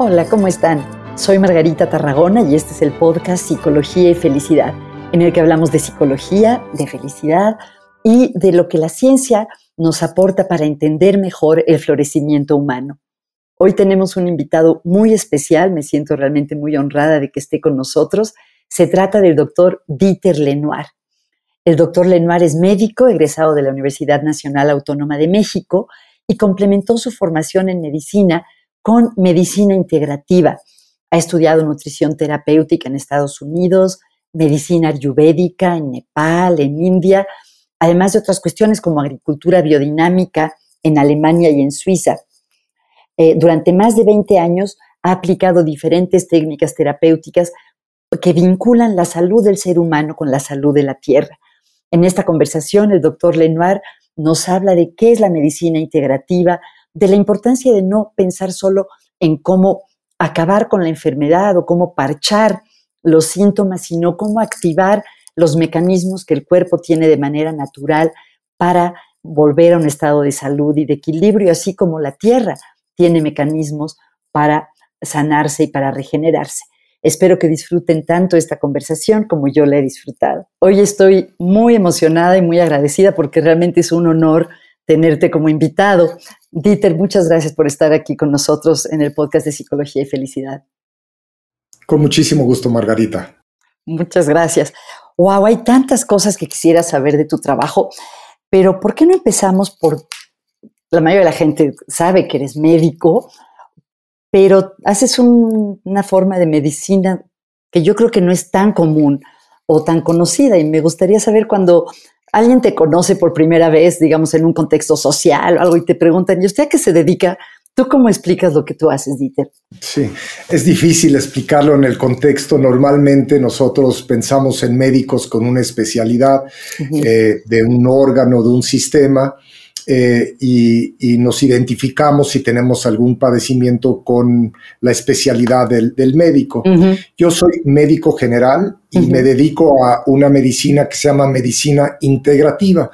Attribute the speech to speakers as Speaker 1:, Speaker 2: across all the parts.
Speaker 1: Hola, ¿cómo están? Soy Margarita Tarragona y este es el podcast Psicología y Felicidad, en el que hablamos de psicología, de felicidad y de lo que la ciencia nos aporta para entender mejor el florecimiento humano. Hoy tenemos un invitado muy especial, me siento realmente muy honrada de que esté con nosotros. Se trata del doctor Dieter Lenoir. El doctor Lenoir es médico, egresado de la Universidad Nacional Autónoma de México y complementó su formación en medicina con medicina integrativa. Ha estudiado nutrición terapéutica en Estados Unidos, medicina ayurvédica en Nepal, en India, además de otras cuestiones como agricultura biodinámica en Alemania y en Suiza. Eh, durante más de 20 años ha aplicado diferentes técnicas terapéuticas que vinculan la salud del ser humano con la salud de la tierra. En esta conversación, el doctor Lenoir nos habla de qué es la medicina integrativa, de la importancia de no pensar solo en cómo acabar con la enfermedad o cómo parchar los síntomas, sino cómo activar los mecanismos que el cuerpo tiene de manera natural para volver a un estado de salud y de equilibrio, así como la tierra tiene mecanismos para sanarse y para regenerarse. Espero que disfruten tanto esta conversación como yo la he disfrutado. Hoy estoy muy emocionada y muy agradecida porque realmente es un honor tenerte como invitado. Dieter, muchas gracias por estar aquí con nosotros en el podcast de Psicología y Felicidad.
Speaker 2: Con muchísimo gusto, Margarita.
Speaker 1: Muchas gracias. Wow, hay tantas cosas que quisiera saber de tu trabajo, pero ¿por qué no empezamos por... La mayoría de la gente sabe que eres médico, pero haces una forma de medicina que yo creo que no es tan común o tan conocida y me gustaría saber cuando alguien te conoce por primera vez, digamos, en un contexto social o algo y te preguntan, ¿y usted a qué se dedica? ¿Tú cómo explicas lo que tú haces, Dieter?
Speaker 2: Sí, es difícil explicarlo en el contexto. Normalmente nosotros pensamos en médicos con una especialidad eh, de un órgano, de un sistema, eh, y, nos identificamos si tenemos algún padecimiento con la especialidad del, médico. Yo soy médico general y me dedico a una medicina que se llama medicina integrativa.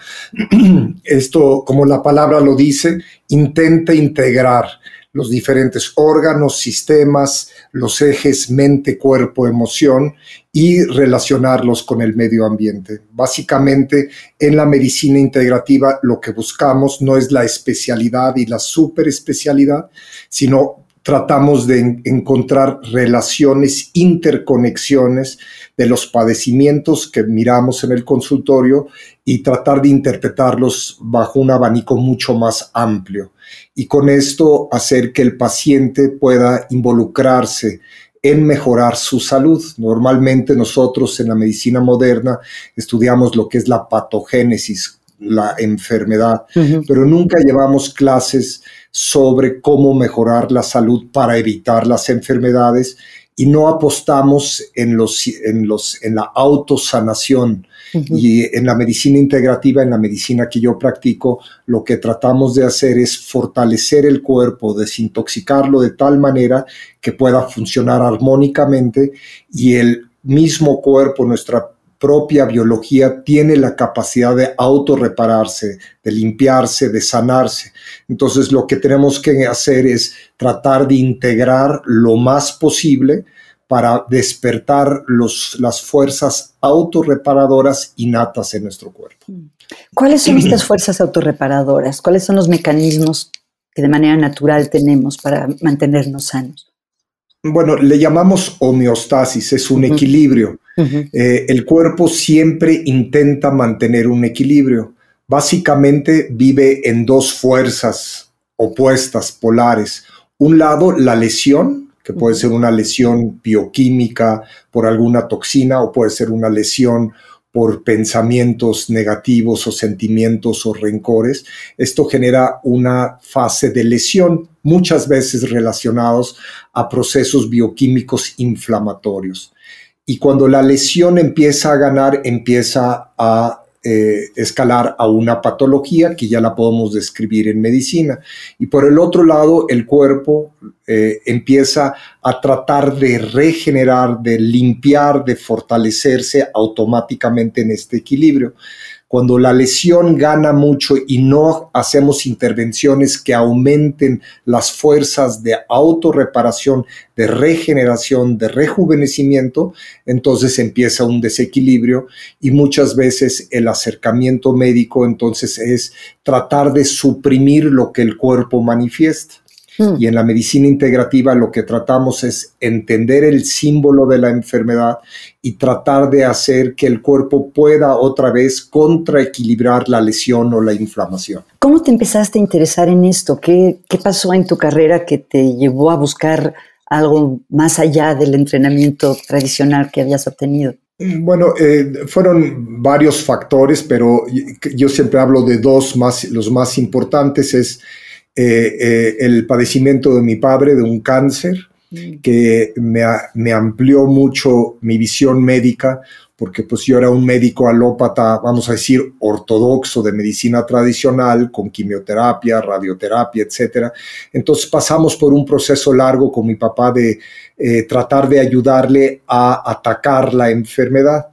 Speaker 2: Esto, como la palabra lo dice, intenta integrar los diferentes órganos, sistemas, los ejes mente, cuerpo, emoción y relacionarlos con el medio ambiente. Básicamente, en la medicina integrativa lo que buscamos no es la especialidad y la superespecialidad, sino tratamos de encontrar relaciones, interconexiones de los padecimientos que miramos en el consultorio y tratar de interpretarlos bajo un abanico mucho más amplio. Y con esto hacer que el paciente pueda involucrarse en mejorar su salud. Normalmente nosotros en la medicina moderna estudiamos lo que es la patogénesis, la enfermedad, pero nunca llevamos clases sobre cómo mejorar la salud para evitar las enfermedades y no apostamos en, los, en, los, en la autosanación. Y en la medicina integrativa, en la medicina que yo practico, lo que tratamos de hacer es fortalecer el cuerpo, desintoxicarlo de tal manera que pueda funcionar armónicamente y el mismo cuerpo, nuestra propia biología tiene la capacidad de autorrepararse, de limpiarse, de sanarse. Entonces lo que tenemos que hacer es tratar de integrar lo más posible para despertar los, las fuerzas autorreparadoras innatas en nuestro cuerpo.
Speaker 1: ¿Cuáles son estas fuerzas autorreparadoras? ¿Cuáles son los mecanismos que de manera natural tenemos para mantenernos sanos?
Speaker 2: Bueno, le llamamos homeostasis, es un equilibrio. Eh, el cuerpo siempre intenta mantener un equilibrio. Básicamente vive en dos fuerzas opuestas, polares. Un lado, la lesión, que puede ser una lesión bioquímica por alguna toxina o puede ser una lesión por pensamientos negativos o sentimientos o rencores. Esto genera una fase de lesión, muchas veces relacionados a procesos bioquímicos inflamatorios. Y cuando la lesión empieza a ganar, empieza a eh, escalar a una patología que ya la podemos describir en medicina. Y por el otro lado, el cuerpo eh, empieza a tratar de regenerar, de limpiar, de fortalecerse automáticamente en este equilibrio. Cuando la lesión gana mucho y no hacemos intervenciones que aumenten las fuerzas de autorreparación, de regeneración, de rejuvenecimiento, entonces empieza un desequilibrio y muchas veces el acercamiento médico entonces es tratar de suprimir lo que el cuerpo manifiesta. Hmm. Y en la medicina integrativa lo que tratamos es entender el símbolo de la enfermedad y tratar de hacer que el cuerpo pueda otra vez contraequilibrar la lesión o la inflamación.
Speaker 1: ¿Cómo te empezaste a interesar en esto? ¿Qué, qué pasó en tu carrera que te llevó a buscar algo más allá del entrenamiento tradicional que habías obtenido?
Speaker 2: Bueno, eh, fueron varios factores, pero yo siempre hablo de dos más, los más importantes es eh, eh, el padecimiento de mi padre de un cáncer mm. que me, me, amplió mucho mi visión médica, porque pues yo era un médico alópata, vamos a decir, ortodoxo de medicina tradicional, con quimioterapia, radioterapia, etc. Entonces pasamos por un proceso largo con mi papá de eh, tratar de ayudarle a atacar la enfermedad.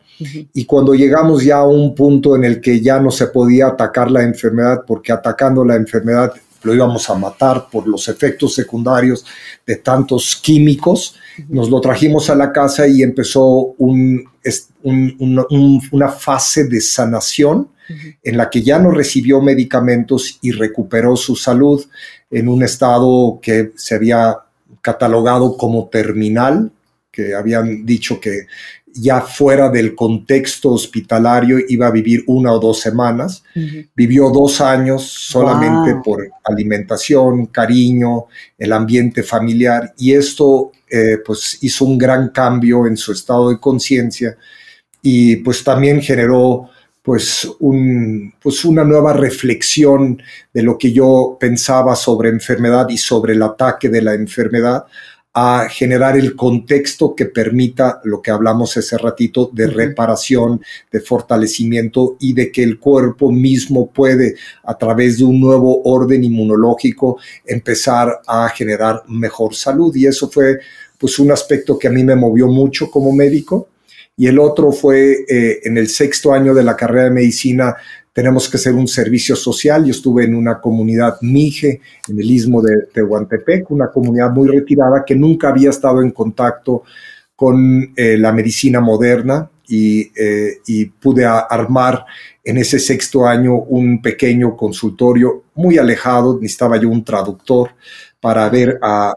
Speaker 2: Y cuando llegamos ya a un punto en el que ya no se podía atacar la enfermedad, porque atacando la enfermedad lo íbamos a matar por los efectos secundarios de tantos químicos. Nos lo trajimos a la casa y empezó una fase de sanación en la que ya no recibió medicamentos y recuperó su salud en un estado que se había catalogado como terminal, que habían dicho que ya fuera del contexto hospitalario iba a vivir una o dos semanas. Vivió dos años solamente por alimentación, cariño, el ambiente familiar y esto eh, pues hizo un gran cambio en su estado de conciencia y pues también generó pues, un, pues una nueva reflexión de lo que yo pensaba sobre enfermedad y sobre el ataque de la enfermedad a generar el contexto que permita lo que hablamos ese ratito de reparación, de fortalecimiento y de que el cuerpo mismo puede, a través de un nuevo orden inmunológico, empezar a generar mejor salud. Y eso fue pues un aspecto que a mí me movió mucho como médico. Y el otro fue eh, en el sexto año de la carrera de medicina, tenemos que hacer un servicio social. Yo estuve en una comunidad Mije, en el istmo de Tehuantepec, una comunidad muy retirada que nunca había estado en contacto con eh, la medicina moderna y, eh, pude armar en ese sexto año un pequeño consultorio muy alejado, necesitaba yo un traductor para ver a,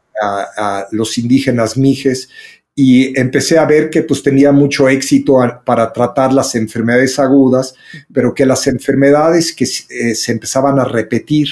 Speaker 2: a los indígenas mijes y empecé a ver que pues tenía mucho éxito para tratar las enfermedades agudas, pero que las enfermedades que eh, se empezaban a repetir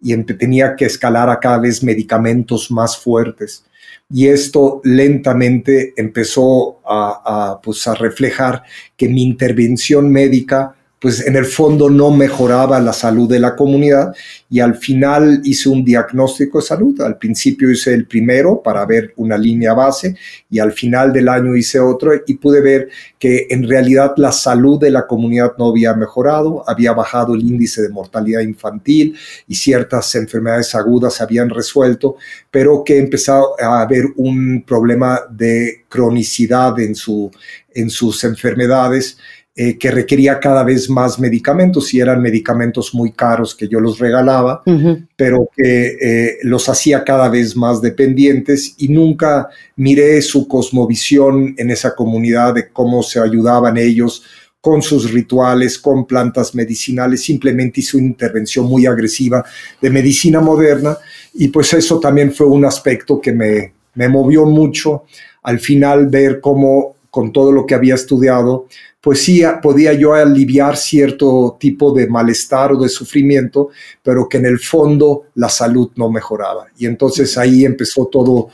Speaker 2: y tenía que escalar a cada vez medicamentos más fuertes. Y esto lentamente empezó a, pues, a reflejar que mi intervención médica pues en el fondo no mejoraba la salud de la comunidad y al final hice un diagnóstico de salud. Al principio hice el primero para ver una línea base y al final del año hice otro y pude ver que en realidad la salud de la comunidad no había mejorado, había bajado el índice de mortalidad infantil y ciertas enfermedades agudas se habían resuelto, pero que empezaba a haber un problema de cronicidad en, su, en sus enfermedades eh, que requería cada vez más medicamentos y eran medicamentos muy caros que yo los regalaba, pero que eh, los hacía cada vez más dependientes y nunca miré su cosmovisión en esa comunidad de cómo se ayudaban ellos con sus rituales, con plantas medicinales, simplemente hizo una intervención muy agresiva de medicina moderna y pues eso también fue un aspecto que me, me movió mucho al final ver cómo con todo lo que había estudiado, pues sí podía yo aliviar cierto tipo de malestar o de sufrimiento, pero que en el fondo la salud no mejoraba. Y entonces ahí empezó todo,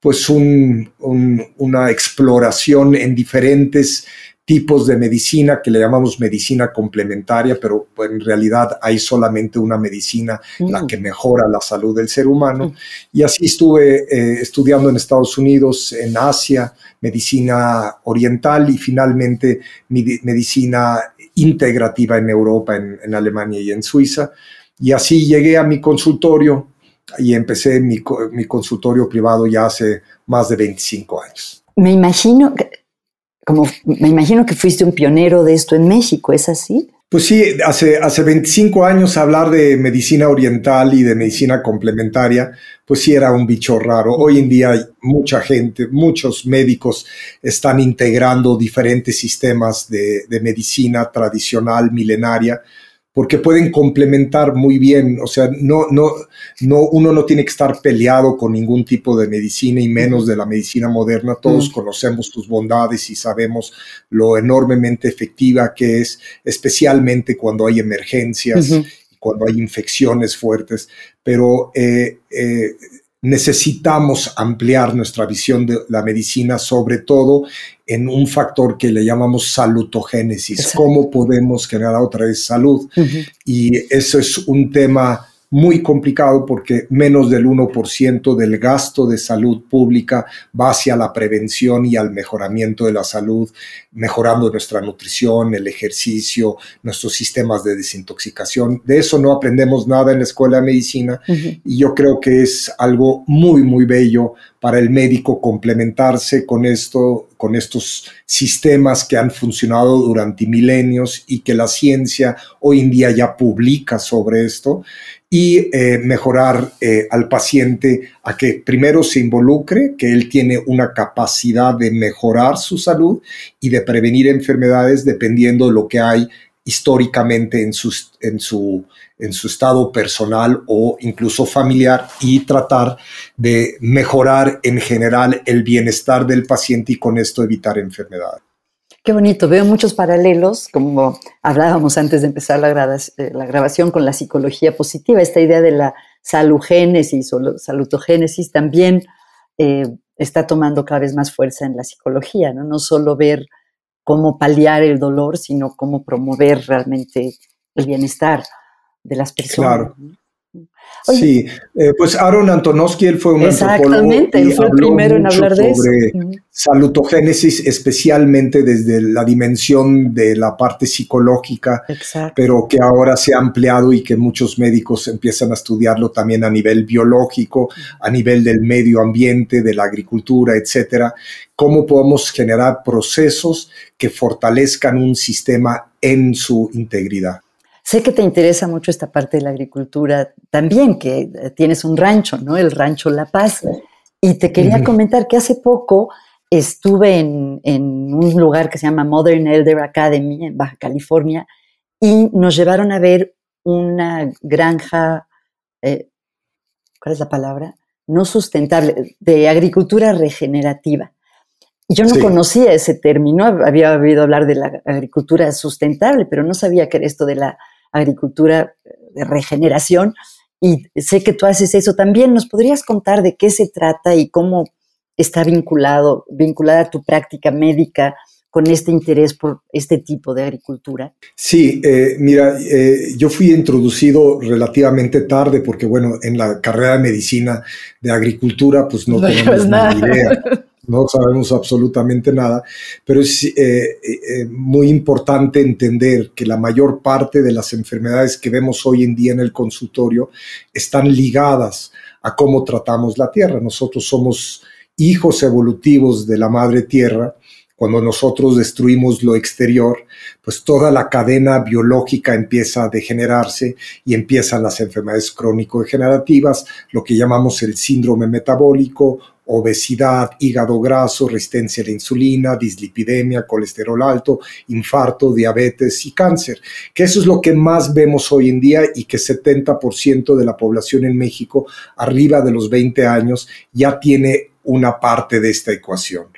Speaker 2: pues una exploración en diferentes tipos de medicina que le llamamos medicina complementaria, pero en realidad hay solamente una medicina la mm. que mejora la salud del ser humano. Mm. Y así estuve eh, estudiando en Estados Unidos, en Asia, medicina oriental y finalmente medicina integrativa en Europa, en, Alemania y en Suiza. Y así llegué a mi consultorio y empecé mi, mi consultorio privado ya hace más de 25 años.
Speaker 1: Me imagino, como me imagino que fuiste un pionero de esto en México, ¿es así?
Speaker 2: Pues sí, hace, hace 25 años hablar de medicina oriental y de medicina complementaria, pues sí era un bicho raro. Hoy en día mucha gente, muchos médicos están integrando diferentes sistemas de, de medicina tradicional, milenaria, porque pueden complementar muy bien, o sea, no, no, no, uno no tiene que estar peleado con ningún tipo de medicina y menos de la medicina moderna. Todos conocemos sus bondades y sabemos lo enormemente efectiva que es, especialmente cuando hay emergencias, cuando hay infecciones fuertes. Pero eh, eh, necesitamos ampliar nuestra visión de la medicina, sobre todo en un factor que le llamamos salutogénesis, cómo podemos generar otra vez salud. Y eso es un tema muy complicado porque menos del 1% del gasto de salud pública va hacia la prevención y al mejoramiento de la salud, mejorando nuestra nutrición, el ejercicio, nuestros sistemas de desintoxicación. De eso no aprendemos nada en la escuela de medicina y yo creo que es algo muy, muy bello para el médico complementarse con esto, con estos sistemas que han funcionado durante milenios y que la ciencia hoy en día ya publica sobre esto y eh, mejorar eh, al paciente a que primero se involucre, que él tiene una capacidad de mejorar su salud y de prevenir enfermedades dependiendo de lo que hay históricamente en, en, su, en su estado personal o incluso familiar y tratar de mejorar en general el bienestar del paciente y con esto evitar enfermedades.
Speaker 1: Qué bonito, veo muchos paralelos, como hablábamos antes de empezar la, eh, grabación con la psicología positiva, esta idea de la salugénesis o salutogénesis también eh, está tomando cada vez más fuerza en la psicología, ¿no? No solo ver cómo paliar el dolor, sino cómo promover realmente el bienestar de las personas.
Speaker 2: Claro sí, eh, pues Aaron Antonovsky, él fue un
Speaker 1: Exactamente, él fue el primero en hablar de sobre
Speaker 2: salutogénesis, especialmente desde la dimensión de la parte psicológica, pero que ahora se ha ampliado y que muchos médicos empiezan a estudiarlo también a nivel biológico, a nivel del medio ambiente, de la agricultura, etcétera. Cómo podemos generar procesos que fortalezcan un sistema en su integridad.
Speaker 1: Sé que te interesa mucho esta parte de la agricultura también, que eh, tienes un rancho, ¿no? El rancho La Paz. Y te quería comentar que hace poco estuve en, un lugar que se llama Modern Elder Academy en Baja California y nos llevaron a ver una granja, eh, ¿cuál es la palabra? No sustentable, de agricultura regenerativa. Yo no conocía ese término, había oído hablar de la agricultura sustentable, pero no sabía que era esto de la agricultura de regeneración. Y sé que tú haces eso también. ¿Nos podrías contar de qué se trata y cómo está vinculado, vinculada tu práctica médica con este interés por este tipo de agricultura?
Speaker 2: Sí, eh, mira, eh, yo fui introducido relativamente tarde porque, bueno, en la carrera de medicina de agricultura, pues no, tenemos ni idea. no sabemos absolutamente nada, pero es eh, eh, eh, muy importante entender que la mayor parte de las enfermedades que vemos hoy en día en el consultorio están ligadas a cómo tratamos la tierra. Nosotros somos hijos evolutivos de la madre tierra. Cuando nosotros destruimos lo exterior, pues toda la cadena biológica empieza a degenerarse y empiezan las enfermedades crónico-degenerativas, lo que llamamos el síndrome metabólico obesidad, hígado graso, resistencia a la insulina, dislipidemia, colesterol alto, infarto, diabetes y cáncer, que eso es lo que más vemos hoy en día y que 70% de la población en México arriba de los 20 años ya tiene una parte de esta ecuación.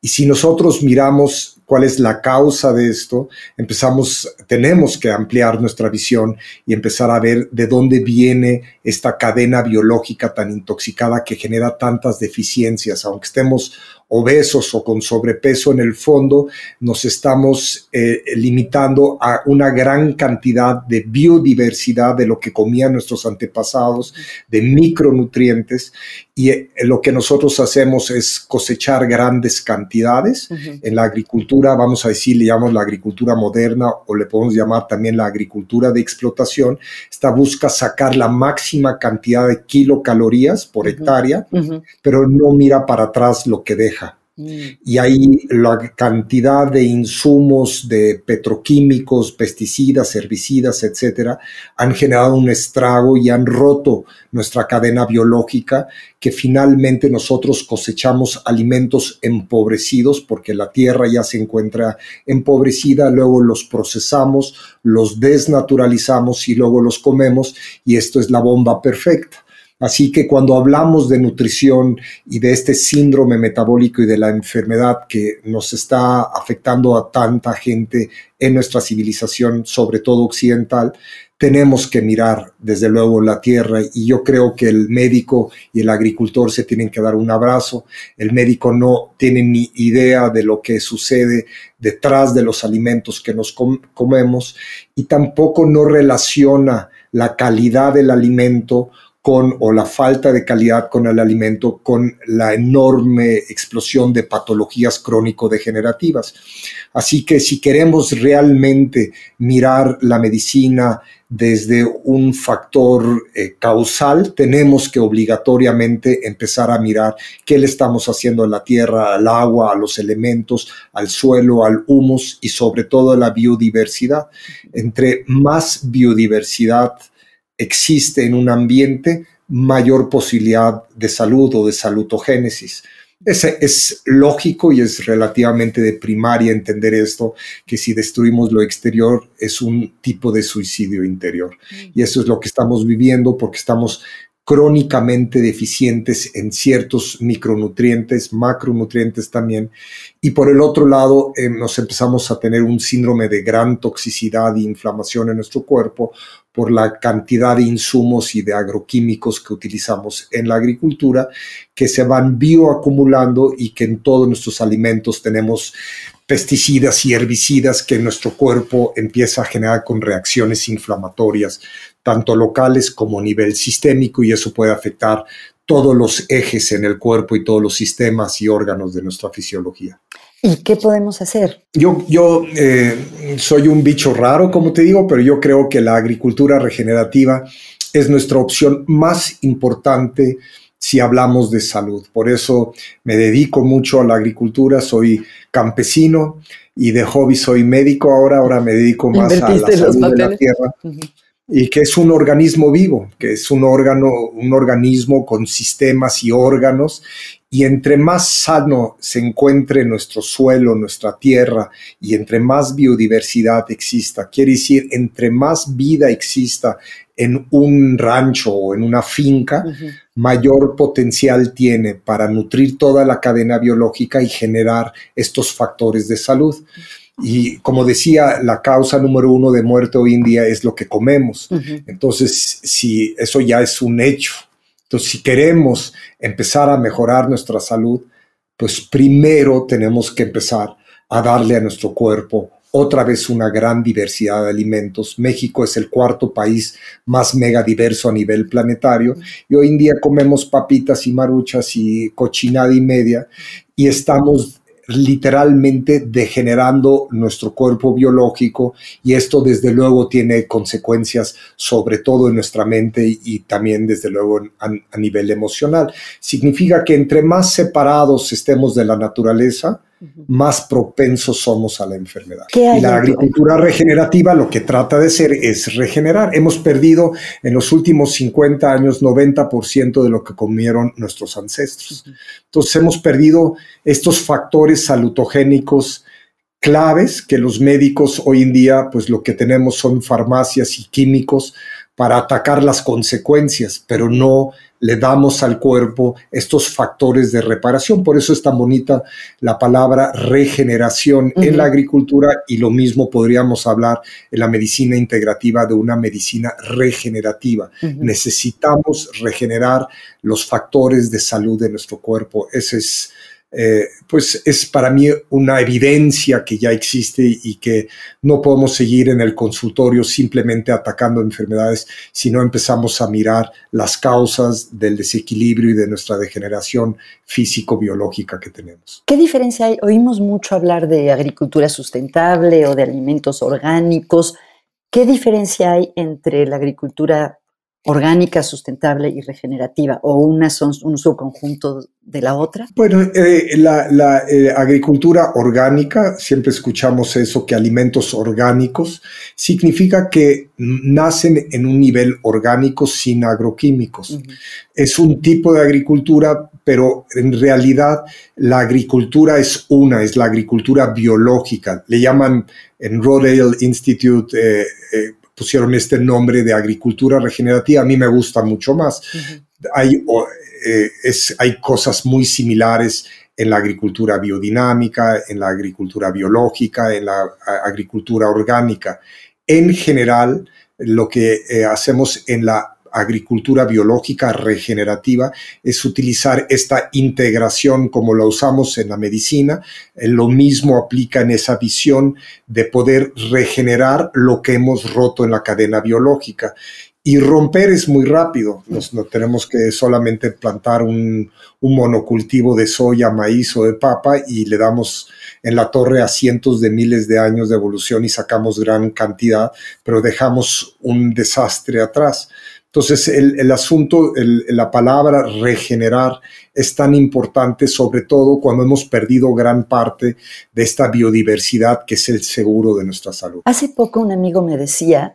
Speaker 2: Y si nosotros miramos cuál es la causa de esto, empezamos, tenemos que ampliar nuestra visión y empezar a ver de dónde viene esta cadena biológica tan intoxicada que genera tantas deficiencias, aunque estemos obesos o con sobrepeso en el fondo, nos estamos eh, limitando a una gran cantidad de biodiversidad de lo que comían nuestros antepasados, de micronutrientes, y eh, lo que nosotros hacemos es cosechar grandes cantidades. En la agricultura, vamos a decir, le llamamos la agricultura moderna o le podemos llamar también la agricultura de explotación. Esta busca sacar la máxima cantidad de kilocalorías por hectárea, pero no mira para atrás lo que deja. Y ahí la cantidad de insumos de petroquímicos, pesticidas, herbicidas, etcétera, han generado un estrago y han roto nuestra cadena biológica que finalmente nosotros cosechamos alimentos empobrecidos porque la tierra ya se encuentra empobrecida, luego los procesamos, los desnaturalizamos y luego los comemos y esto es la bomba perfecta. Así que cuando hablamos de nutrición y de este síndrome metabólico y de la enfermedad que nos está afectando a tanta gente en nuestra civilización, sobre todo occidental, tenemos que mirar desde luego la tierra y yo creo que el médico y el agricultor se tienen que dar un abrazo. El médico no tiene ni idea de lo que sucede detrás de los alimentos que nos comemos y tampoco no relaciona la calidad del alimento con o la falta de calidad con el alimento, con la enorme explosión de patologías crónico-degenerativas. Así que si queremos realmente mirar la medicina desde un factor eh, causal, tenemos que obligatoriamente empezar a mirar qué le estamos haciendo a la tierra, al agua, a los elementos, al suelo, al humus y sobre todo a la biodiversidad. Entre más biodiversidad, existe en un ambiente mayor posibilidad de salud o de salutogénesis. Es, es lógico y es relativamente de primaria entender esto, que si destruimos lo exterior es un tipo de suicidio interior. Mm. Y eso es lo que estamos viviendo porque estamos crónicamente deficientes en ciertos micronutrientes, macronutrientes también. Y por el otro lado, eh, nos empezamos a tener un síndrome de gran toxicidad e inflamación en nuestro cuerpo por la cantidad de insumos y de agroquímicos que utilizamos en la agricultura, que se van bioacumulando y que en todos nuestros alimentos tenemos pesticidas y herbicidas que nuestro cuerpo empieza a generar con reacciones inflamatorias tanto locales como a nivel sistémico, y eso puede afectar todos los ejes en el cuerpo y todos los sistemas y órganos de nuestra fisiología.
Speaker 1: ¿Y qué podemos hacer?
Speaker 2: Yo, yo eh, soy un bicho raro, como te digo, pero yo creo que la agricultura regenerativa es nuestra opción más importante si hablamos de salud. Por eso me dedico mucho a la agricultura, soy campesino y de hobby soy médico ahora, ahora me dedico más a la salud de la tierra y que es un organismo vivo, que es un órgano, un organismo con sistemas y órganos, y entre más sano se encuentre nuestro suelo, nuestra tierra, y entre más biodiversidad exista, quiere decir, entre más vida exista en un rancho o en una finca, mayor potencial tiene para nutrir toda la cadena biológica y generar estos factores de salud. Y como decía, la causa número uno de muerte hoy en día es lo que comemos. Entonces, si eso ya es un hecho. Entonces, si queremos empezar a mejorar nuestra salud, pues primero tenemos que empezar a darle a nuestro cuerpo otra vez una gran diversidad de alimentos. México es el cuarto país más mega diverso a nivel planetario y hoy en día comemos papitas y maruchas y cochinada y media y estamos literalmente degenerando nuestro cuerpo biológico y esto desde luego tiene consecuencias sobre todo en nuestra mente y, también desde luego a nivel emocional. Significa que entre más separados estemos de la naturaleza, más propensos somos a la enfermedad. Y la agricultura regenerativa lo que trata de hacer es regenerar. Hemos perdido en los últimos 50 años 90% de lo que comieron nuestros ancestros. Entonces hemos perdido estos factores salutogénicos claves que los médicos hoy en día pues lo que tenemos son farmacias y químicos para atacar las consecuencias, pero no le damos al cuerpo estos factores de reparación. Por eso es tan bonita la palabra regeneración en la agricultura y lo mismo podríamos hablar en la medicina integrativa de una medicina regenerativa. Necesitamos regenerar los factores de salud de nuestro cuerpo. Ese es eh, pues es para mí una evidencia que ya existe y que no podemos seguir en el consultorio simplemente atacando enfermedades, sino empezamos a mirar las causas del desequilibrio y de nuestra degeneración físico-biológica que tenemos.
Speaker 1: ¿Qué diferencia hay? Oímos mucho hablar de agricultura sustentable o de alimentos orgánicos. ¿Qué diferencia hay entre la agricultura orgánica, sustentable y regenerativa, o una son un subconjunto de la otra?
Speaker 2: Bueno, eh, la, eh, agricultura orgánica, siempre escuchamos eso, que alimentos orgánicos, significa que nacen en un nivel orgánico sin agroquímicos. Es un tipo de agricultura, pero en realidad la agricultura es una, es la agricultura biológica. Le llaman en Rodale Institute eh, pusieron este nombre de agricultura regenerativa, a mí me gusta mucho más. hay, eh, es, hay cosas muy similares en la agricultura biodinámica, en la agricultura biológica, en la agricultura orgánica. En general, lo que eh, hacemos en la agricultura biológica regenerativa es utilizar esta integración como la usamos en la medicina. Eh, lo mismo aplica en esa visión de poder regenerar lo que hemos roto en la cadena biológica. Y romper es muy rápido. Nos, no tenemos que solamente plantar un, un, monocultivo de soya, maíz o de papa y le damos en la torre a cientos de miles de años de evolución y sacamos gran cantidad, pero dejamos un desastre atrás. Entonces, el, asunto, la palabra regenerar es tan importante, sobre todo cuando hemos perdido gran parte de esta biodiversidad que es el seguro de nuestra salud.
Speaker 1: Hace poco un amigo me decía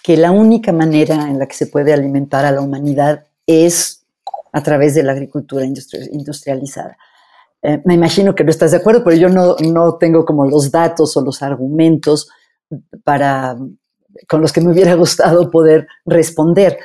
Speaker 1: que la única manera en la que se puede alimentar a la humanidad es a través de la agricultura industrializada. Eh, me imagino que no estás de acuerdo, pero yo no, no tengo como los datos o los argumentos para, con los que me hubiera gustado poder responder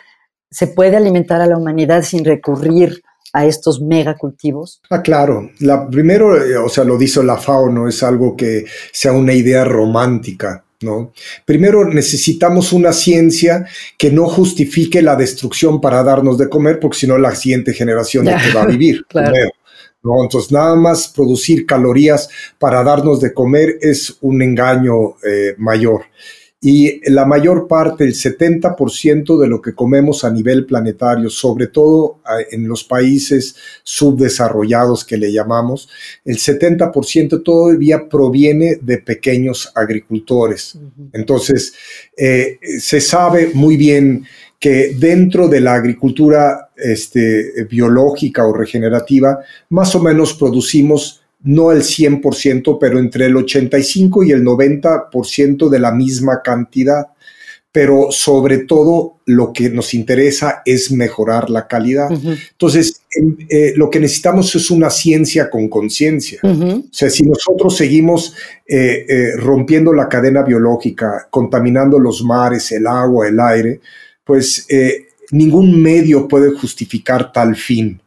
Speaker 1: se puede alimentar a la humanidad sin recurrir a estos megacultivos?
Speaker 2: Ah, claro. La, primero, eh, o sea, lo dice la FAO, no es algo que sea una idea romántica. ¿No? Primero necesitamos una ciencia que no justifique la destrucción para darnos de comer, porque si no la siguiente generación no va a vivir. ¿no? Entonces, nada más producir calorías para darnos de comer es un engaño eh, mayor y la mayor parte, el 70% de lo que comemos a nivel planetario, sobre todo en los países subdesarrollados que le llamamos, el 70% todavía proviene de pequeños agricultores. Entonces, eh, se sabe muy bien que dentro de la agricultura este, biológica o regenerativa, más o menos producimos no el 100%, pero entre el 85 y el 90% de la misma cantidad. Pero sobre todo lo que nos interesa es mejorar la calidad. Entonces, eh, lo que necesitamos es una ciencia con conciencia. O sea, si nosotros seguimos eh, eh, rompiendo la cadena biológica, contaminando los mares, el agua, el aire, pues ningún medio puede justificar tal fin.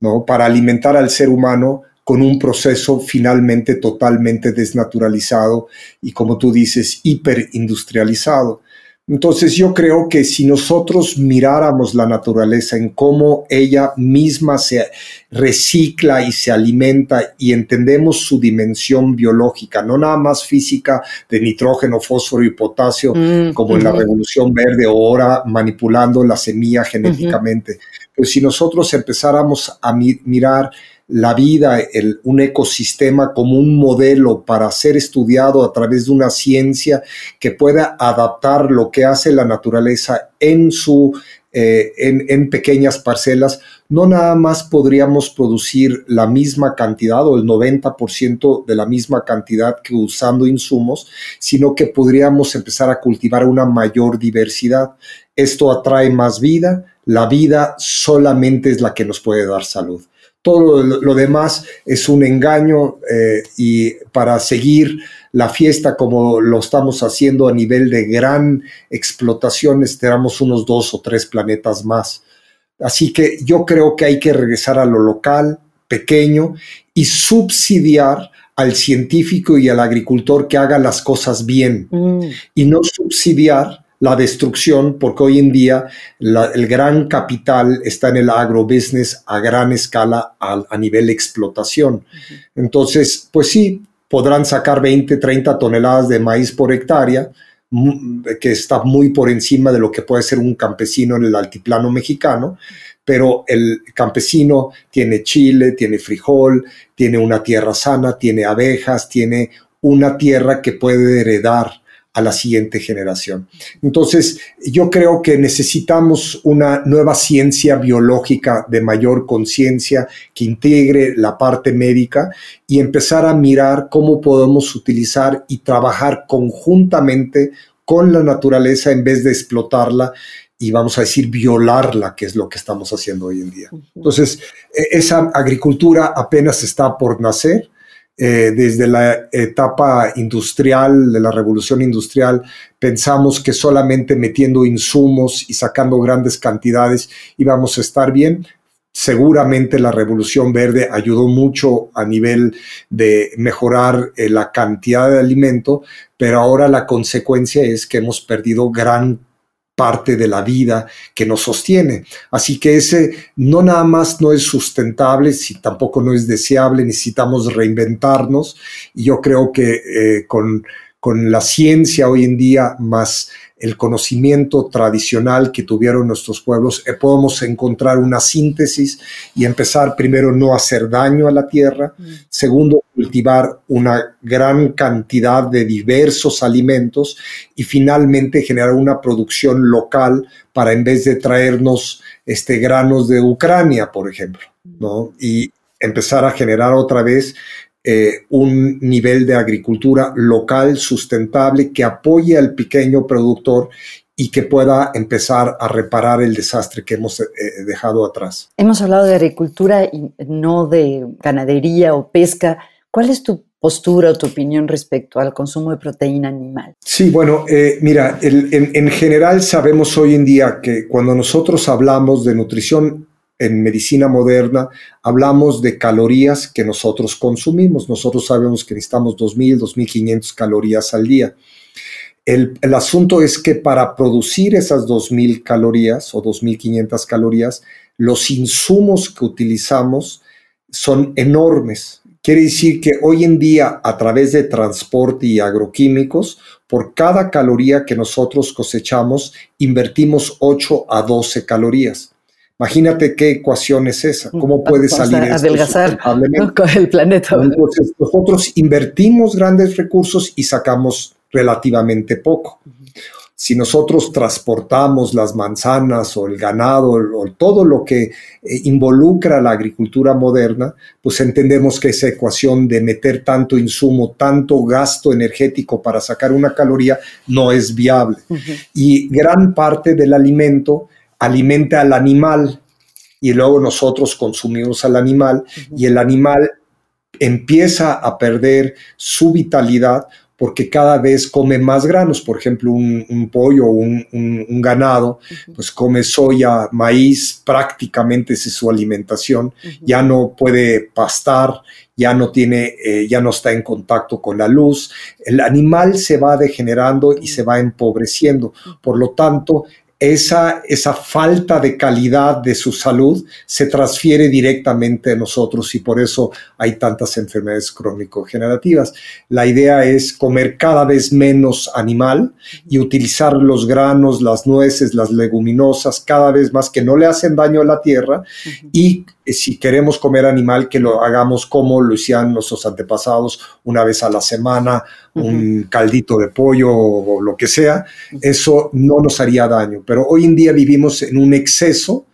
Speaker 2: ¿no? Para alimentar al ser humano con un proceso finalmente totalmente desnaturalizado y, como tú dices, hiperindustrializado. Entonces yo creo que si nosotros miráramos la naturaleza en cómo ella misma se recicla y se alimenta y entendemos su dimensión biológica, no nada más física de nitrógeno, fósforo y potasio, mm, como en la revolución verde o ahora manipulando la semilla genéticamente, pues si nosotros empezáramos a mirar la vida, un ecosistema como un modelo para ser estudiado a través de una ciencia que pueda adaptar lo que hace la naturaleza en, su, eh, en, pequeñas parcelas, no nada más podríamos producir la misma cantidad o el 90% de la misma cantidad que usando insumos, sino que podríamos empezar a cultivar una mayor diversidad. Esto atrae más vida, la vida solamente es la que nos puede dar salud. Todo lo, demás es un engaño eh, y para seguir la fiesta como lo estamos haciendo a nivel de gran explotación, necesitamos unos dos o tres planetas más. Así que yo creo que hay que regresar a lo local, pequeño, y subsidiar al científico y al agricultor que haga las cosas bien mm. y no subsidiar la destrucción, porque hoy en día el gran capital está en el agrobusiness a gran escala a, nivel explotación. Entonces, pues sí, podrán sacar 20, 30 toneladas de maíz por hectárea, que está muy por encima de lo que puede ser un campesino en el altiplano mexicano, pero el campesino tiene chile, tiene frijol, tiene una tierra sana, tiene abejas, tiene una tierra que puede heredar a la siguiente generación. Entonces, yo creo que necesitamos una nueva ciencia biológica de mayor conciencia que integre la parte médica y empezar a mirar cómo podemos utilizar y trabajar conjuntamente con la naturaleza en vez de explotarla y vamos a decir violarla, que es lo que estamos haciendo hoy en día. Entonces, e, esa agricultura apenas está por nacer. Eh, desde la etapa industrial, de la revolución industrial, pensamos que solamente metiendo insumos y sacando grandes cantidades íbamos a estar bien. Seguramente la revolución verde ayudó mucho a nivel de mejorar eh, la cantidad de alimento, pero ahora la consecuencia es que hemos perdido gran parte de la vida que nos sostiene. Así que ese no nada más no es sustentable, si tampoco no es deseable, necesitamos reinventarnos y yo creo que eh, con, con la ciencia hoy en día más el conocimiento tradicional que tuvieron nuestros pueblos, eh, podemos encontrar una síntesis y empezar primero no hacer daño a la tierra, mm. segundo cultivar una gran cantidad de diversos alimentos y finalmente generar una producción local para en vez de traernos este granos de Ucrania, por ejemplo, ¿no? Y empezar a generar otra vez eh, un nivel de agricultura local sustentable que apoye al pequeño productor y que pueda empezar a reparar el desastre que hemos eh, dejado atrás.
Speaker 1: Hemos hablado de agricultura y no de ganadería o pesca. ¿Cuál es tu postura o tu opinión respecto al consumo de proteína animal?
Speaker 2: Sí, bueno, eh, mira, en, general sabemos hoy en día que cuando nosotros hablamos de nutrición en medicina moderna hablamos de calorías que nosotros consumimos. Nosotros sabemos que necesitamos 2.000, 2.500 calorías al día. El, el, asunto es que para producir esas 2.000 calorías o 2.500 calorías, los insumos que utilizamos son enormes. Quiere decir que hoy en día, a través de transporte y agroquímicos, por cada caloría que nosotros cosechamos, invertimos 8 a 12 calorías. Imagínate qué ecuación es esa, cómo puede salir
Speaker 1: a adelgazar con el planeta.
Speaker 2: Entonces, nosotros invertimos grandes recursos y sacamos relativamente poco. Si nosotros transportamos las manzanas o el ganado o todo lo que eh, involucra la agricultura moderna, pues entendemos que esa ecuación de meter tanto insumo, tanto gasto energético para sacar una caloría no es viable. Y gran parte del alimento alimenta al animal y luego nosotros consumimos al animal y el animal empieza a perder su vitalidad porque cada vez come más granos. Por ejemplo, un, pollo o un, ganado, pues come soya, maíz, prácticamente es su alimentación. Ya no puede pastar, ya no tiene, eh, ya no está en contacto con la luz. El animal se va degenerando y se va empobreciendo. Por lo tanto, esa, esa falta de calidad de su salud se transfiere directamente a nosotros y por eso hay tantas enfermedades crónico-generativas. La idea es comer cada vez menos animal y utilizar los granos, las nueces, las leguminosas cada vez más que no le hacen daño a la tierra y si queremos comer animal que lo hagamos como lo hacían nuestros antepasados una vez a la semana, un caldito de pollo o lo que sea, eso no nos haría daño. Pero hoy en día vivimos en un exceso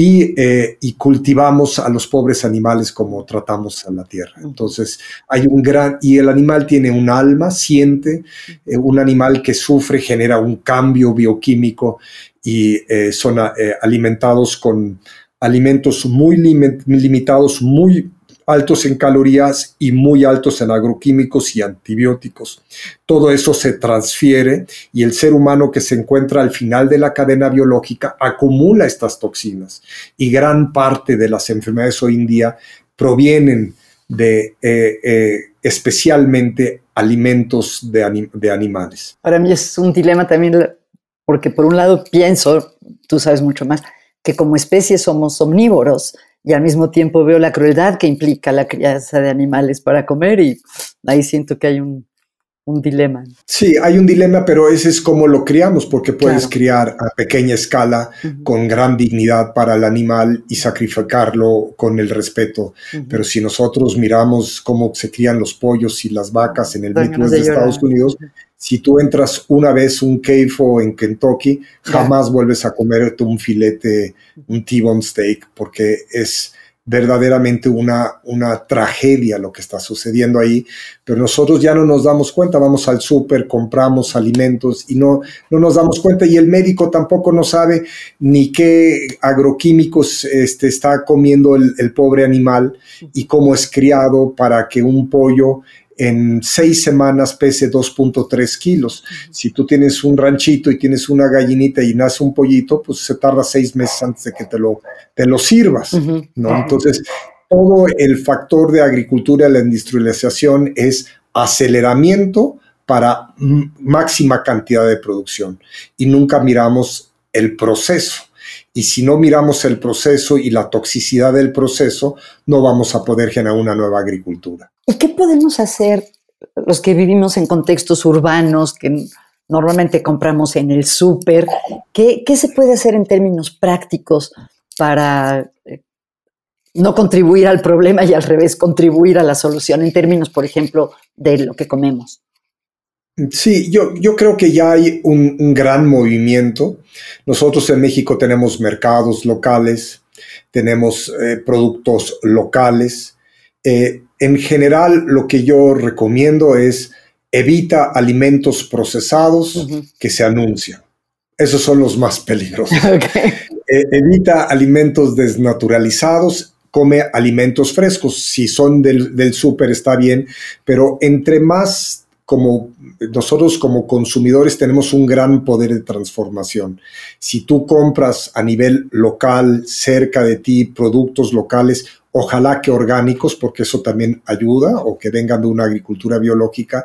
Speaker 2: eh, y, cultivamos a los pobres animales como tratamos a la tierra. Entonces, hay un gran, y el animal tiene un alma, siente, eh, un animal que sufre, genera un cambio bioquímico y eh, son alimentados con alimentos muy limitados, muy altos en calorías y muy altos en agroquímicos y antibióticos. Todo eso se transfiere y el ser humano que se encuentra al final de la cadena biológica acumula estas toxinas y gran parte de las enfermedades hoy en día provienen de eh, eh, especialmente alimentos de, de animales.
Speaker 1: Para mí es un dilema también porque por un lado pienso, tú sabes mucho más, que como especie somos omnívoros y al mismo tiempo veo la crueldad que implica la crianza de animales para comer y ahí siento que hay un, dilema.
Speaker 2: Sí, hay un dilema, pero ese es como lo criamos, porque puedes criar a pequeña escala con gran dignidad para el animal y sacrificarlo con el respeto. Pero si nosotros miramos cómo se crían los pollos y las vacas en el medio de Estados Unidos, Si tú entras una vez un KFO en Kentucky, jamás vuelves a comerte un filete, un T-bone steak, porque es verdaderamente una, una tragedia lo que está sucediendo ahí, pero nosotros ya no nos damos cuenta, vamos al súper, compramos alimentos y no, no nos damos cuenta y el médico tampoco no sabe ni qué agroquímicos este, está comiendo el, el pobre animal y cómo es criado para que un pollo en seis semanas pese 2.3 kilos. Si tú tienes un ranchito y tienes una gallinita y nace un pollito, pues se tarda seis meses antes de que te lo, te lo sirvas, ¿no? Entonces, todo el factor de agricultura y la industrialización es aceleramiento para máxima cantidad de producción y nunca miramos el proceso. Y si no miramos el proceso y la toxicidad del proceso, no vamos a poder generar una nueva agricultura.
Speaker 1: ¿Y qué podemos hacer los que vivimos en contextos urbanos, que normalmente compramos en el súper? ¿Qué, se puede hacer en términos prácticos para eh, no contribuir al problema y al revés, contribuir a la solución en términos, por ejemplo, de lo que comemos?
Speaker 2: Sí, yo, yo creo que ya hay un, gran movimiento. Nosotros en México tenemos mercados locales, tenemos eh, productos locales. Eh, en general, lo que yo recomiendo es evita alimentos procesados que se anuncian. Esos son los más peligrosos. Eh, evita alimentos desnaturalizados, come alimentos frescos. Si son del, del súper está bien, pero entre más como nosotros como consumidores tenemos un gran poder de transformación. Si tú compras a nivel local, cerca de ti, productos locales, ojalá que orgánicos, porque eso también ayuda, o que vengan de una agricultura biológica,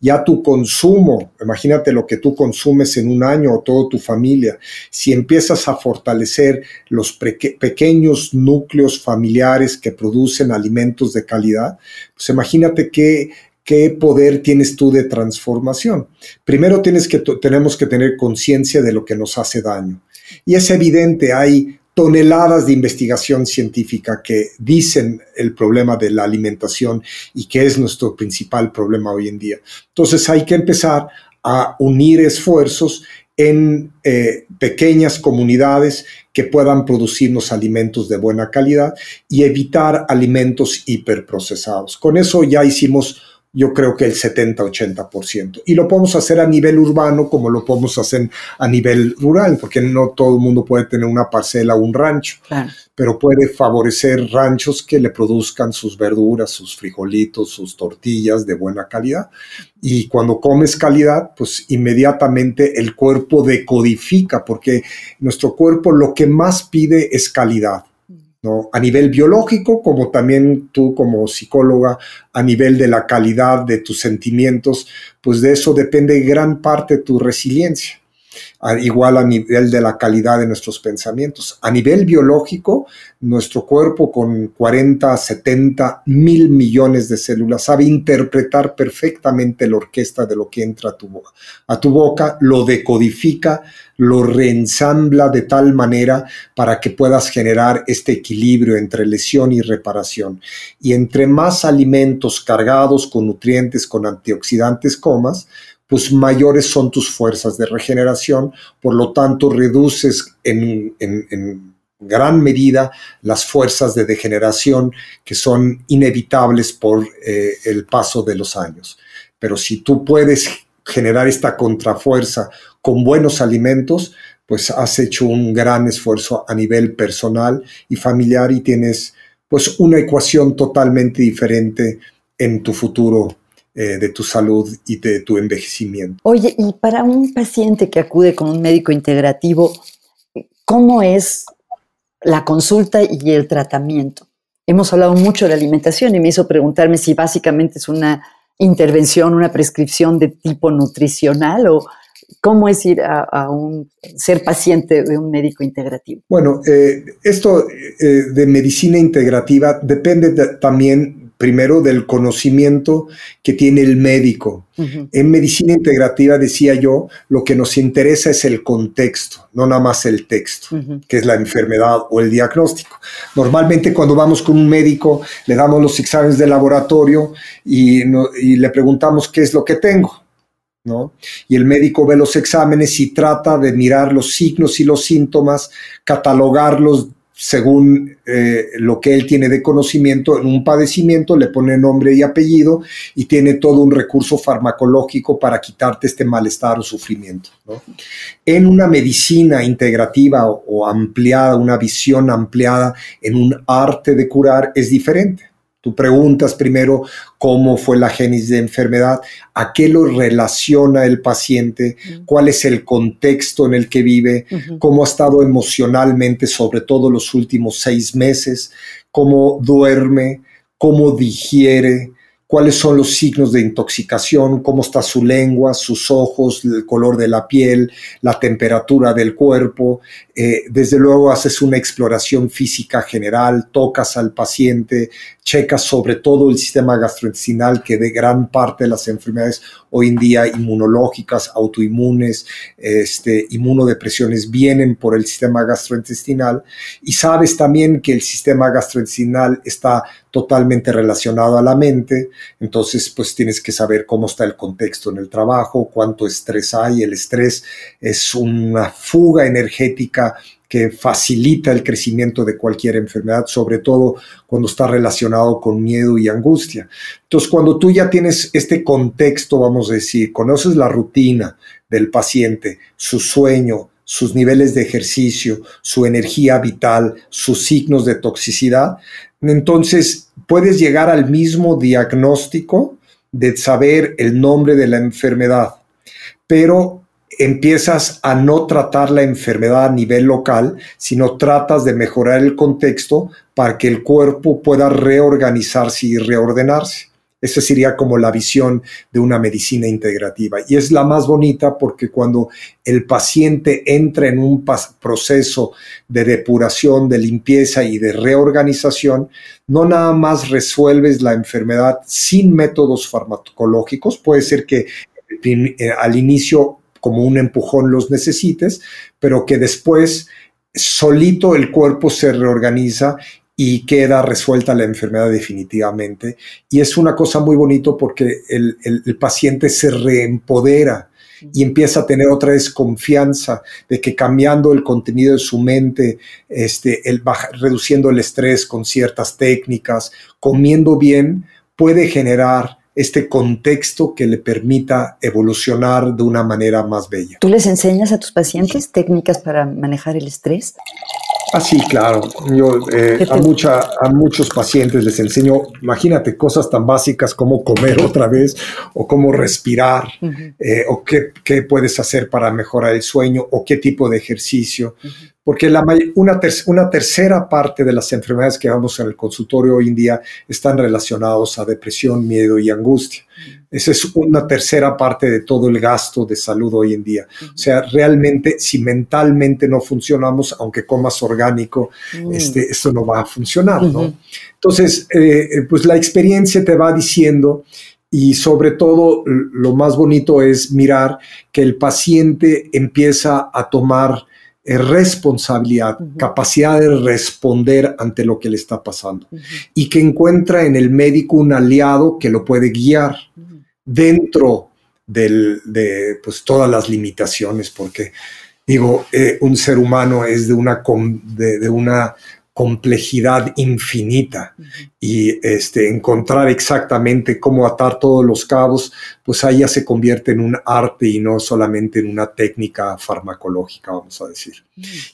Speaker 2: ya tu consumo, imagínate lo que tú consumes en un año o toda tu familia, si empiezas a fortalecer los pequeños núcleos familiares que producen alimentos de calidad, pues imagínate qué, qué poder tienes tú de transformación. Primero tienes que, tenemos que tener conciencia de lo que nos hace daño. Y es evidente, hay toneladas de investigación científica que dicen el problema de la alimentación y que es nuestro principal problema hoy en día. Entonces hay que empezar a unir esfuerzos en eh, pequeñas comunidades que puedan producirnos alimentos de buena calidad y evitar alimentos hiperprocesados. Con eso ya hicimos yo creo que el 70-80%. Y lo podemos hacer a nivel urbano como lo podemos hacer a nivel rural, porque no todo el mundo puede tener una parcela o un rancho, pero puede favorecer ranchos que le produzcan sus verduras, sus frijolitos, sus tortillas de buena calidad. Y cuando comes calidad, pues inmediatamente el cuerpo decodifica, porque nuestro cuerpo lo que más pide es calidad. ¿No? A nivel biológico, como también tú como psicóloga, a nivel de la calidad de tus sentimientos, pues de eso depende gran parte tu resiliencia igual a nivel de la calidad de nuestros pensamientos. A nivel biológico, nuestro cuerpo con 40, 70 mil millones de células sabe interpretar perfectamente la orquesta de lo que entra a tu, boca. a tu boca, lo decodifica, lo reensambla de tal manera para que puedas generar este equilibrio entre lesión y reparación. Y entre más alimentos cargados con nutrientes, con antioxidantes comas, pues mayores son tus fuerzas de regeneración, por lo tanto reduces en, gran medida las fuerzas de degeneración que son inevitables por eh, el paso de los años. Pero si tú puedes generar esta contrafuerza con buenos alimentos, pues has hecho un gran esfuerzo a nivel personal y familiar y tienes pues una ecuación totalmente diferente en tu futuro eh, de tu salud y de tu envejecimiento.
Speaker 1: Oye, y para un paciente que acude con un médico integrativo, ¿cómo es la consulta y el tratamiento? Hemos hablado mucho de alimentación y me hizo preguntarme si básicamente es una intervención, una prescripción de tipo nutricional o cómo es ir a, un ser paciente de un médico integrativo.
Speaker 2: Bueno, eh, esto eh, de medicina integrativa depende también primero del conocimiento que tiene el médico. En medicina integrativa, decía yo, lo que nos interesa es el contexto, no nada más el texto, que es la enfermedad o el diagnóstico. Normalmente cuando vamos con un médico, le damos los exámenes de laboratorio y, y le preguntamos qué es lo que tengo. ¿no? Y el médico ve los exámenes y trata de mirar los signos y los síntomas, catalogarlos según eh, lo que él tiene de conocimiento en un padecimiento, le pone nombre y apellido y tiene todo un recurso farmacológico para quitarte este malestar o sufrimiento. En una medicina integrativa o ampliada, una visión ampliada en un arte de curar es diferente. Tú preguntas primero cómo fue la génesis de enfermedad, a qué lo relaciona el paciente, cuál es el contexto en el que vive, cómo ha estado emocionalmente, sobre todo los últimos seis meses, cómo duerme, cómo digiere, cuáles son los signos de intoxicación, cómo está su lengua, sus ojos, el color de la piel, la temperatura del cuerpo. Eh, desde luego haces una exploración física general, tocas al paciente, checas sobre todo el sistema gastrointestinal, que de gran parte de las enfermedades hoy en día inmunológicas, autoinmunes, este, inmunodepresiones vienen por el sistema gastrointestinal. Y sabes también que el sistema gastrointestinal está totalmente relacionado a la mente, entonces pues tienes que saber cómo está el contexto en el trabajo, cuánto estrés hay, el estrés es una fuga energética que facilita el crecimiento de cualquier enfermedad, sobre todo cuando está relacionado con miedo y angustia. Entonces, cuando tú ya tienes este contexto, vamos a decir, conoces la rutina del paciente, su sueño, sus niveles de ejercicio, su energía vital, sus signos de toxicidad, entonces puedes llegar al mismo diagnóstico de saber el nombre de la enfermedad, pero empiezas a no tratar la enfermedad a nivel local, sino tratas de mejorar el contexto para que el cuerpo pueda reorganizarse y reordenarse. Esa sería como la visión de una medicina integrativa. Y es la más bonita porque cuando el paciente entra en un proceso de depuración, de limpieza y de reorganización, no nada más resuelves la enfermedad sin métodos farmacológicos. Puede ser que eh, al inicio como un empujón los necesites, pero que después solito el cuerpo se reorganiza y queda resuelta la enfermedad definitivamente. Y es una cosa muy bonito porque el, paciente se reempodera y empieza a tener otra vez confianza de que cambiando el contenido de su mente, este, el reduciendo el estrés con ciertas técnicas, comiendo bien, puede generar este contexto que le permita evolucionar de una manera más bella.
Speaker 1: ¿Tú les enseñas a tus pacientes técnicas para manejar el estrés?
Speaker 2: Ah, sí, claro. Yo eh, a, mucha, a muchos pacientes les enseño, imagínate, cosas tan básicas como comer otra vez o cómo respirar eh, o qué, qué, puedes hacer para mejorar el sueño o qué tipo de ejercicio. Porque la, una, una tercera parte de las enfermedades que vemos en el consultorio hoy en día están relacionados a depresión, miedo y angustia. Esa es una tercera parte de todo el gasto de salud hoy en día. O sea, realmente si mentalmente no funcionamos, aunque comas orgánico, mm. este, esto no va a funcionar, ¿no? Entonces, eh, eh, pues la experiencia te va diciendo y sobre todo lo más bonito es mirar que el paciente empieza a tomar eh, responsabilidad, capacidad de responder ante lo que le está pasando. Y que encuentra en el médico un aliado que lo puede guiar dentro de pues, todas las limitaciones, porque digo, eh, un ser humano es de una, de, una complejidad infinita y este, encontrar exactamente cómo atar todos los cabos, pues ahí ya se convierte en un arte y no solamente en una técnica farmacológica, vamos a decir.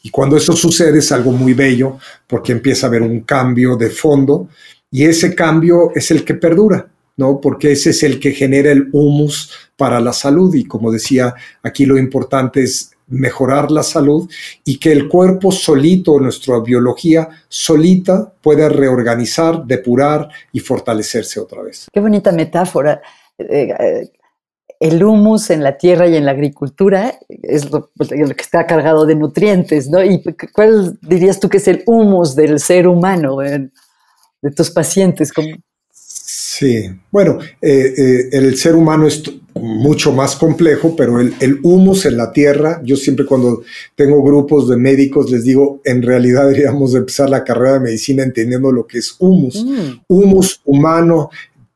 Speaker 2: Y cuando eso sucede es algo muy bello porque empieza a haber un cambio de fondo y ese cambio es el que perdura. ¿No? Porque ese es el que genera el humus para la salud y como decía, aquí lo importante es mejorar la salud y que el cuerpo solito, nuestra biología solita, pueda reorganizar, depurar y fortalecerse otra vez.
Speaker 1: Qué bonita metáfora. Eh, el humus en la tierra y en la agricultura es lo, pues, que está cargado de nutrientes, ¿no? ¿Y cuál dirías tú que es el humus del ser humano, de tus pacientes?
Speaker 2: Sí, bueno, eh, eh, el ser humano es mucho más complejo, pero el, humus en la tierra, yo siempre cuando tengo grupos de médicos les digo, en realidad deberíamos empezar la carrera de medicina entendiendo lo que es humus. Mm. Humus humano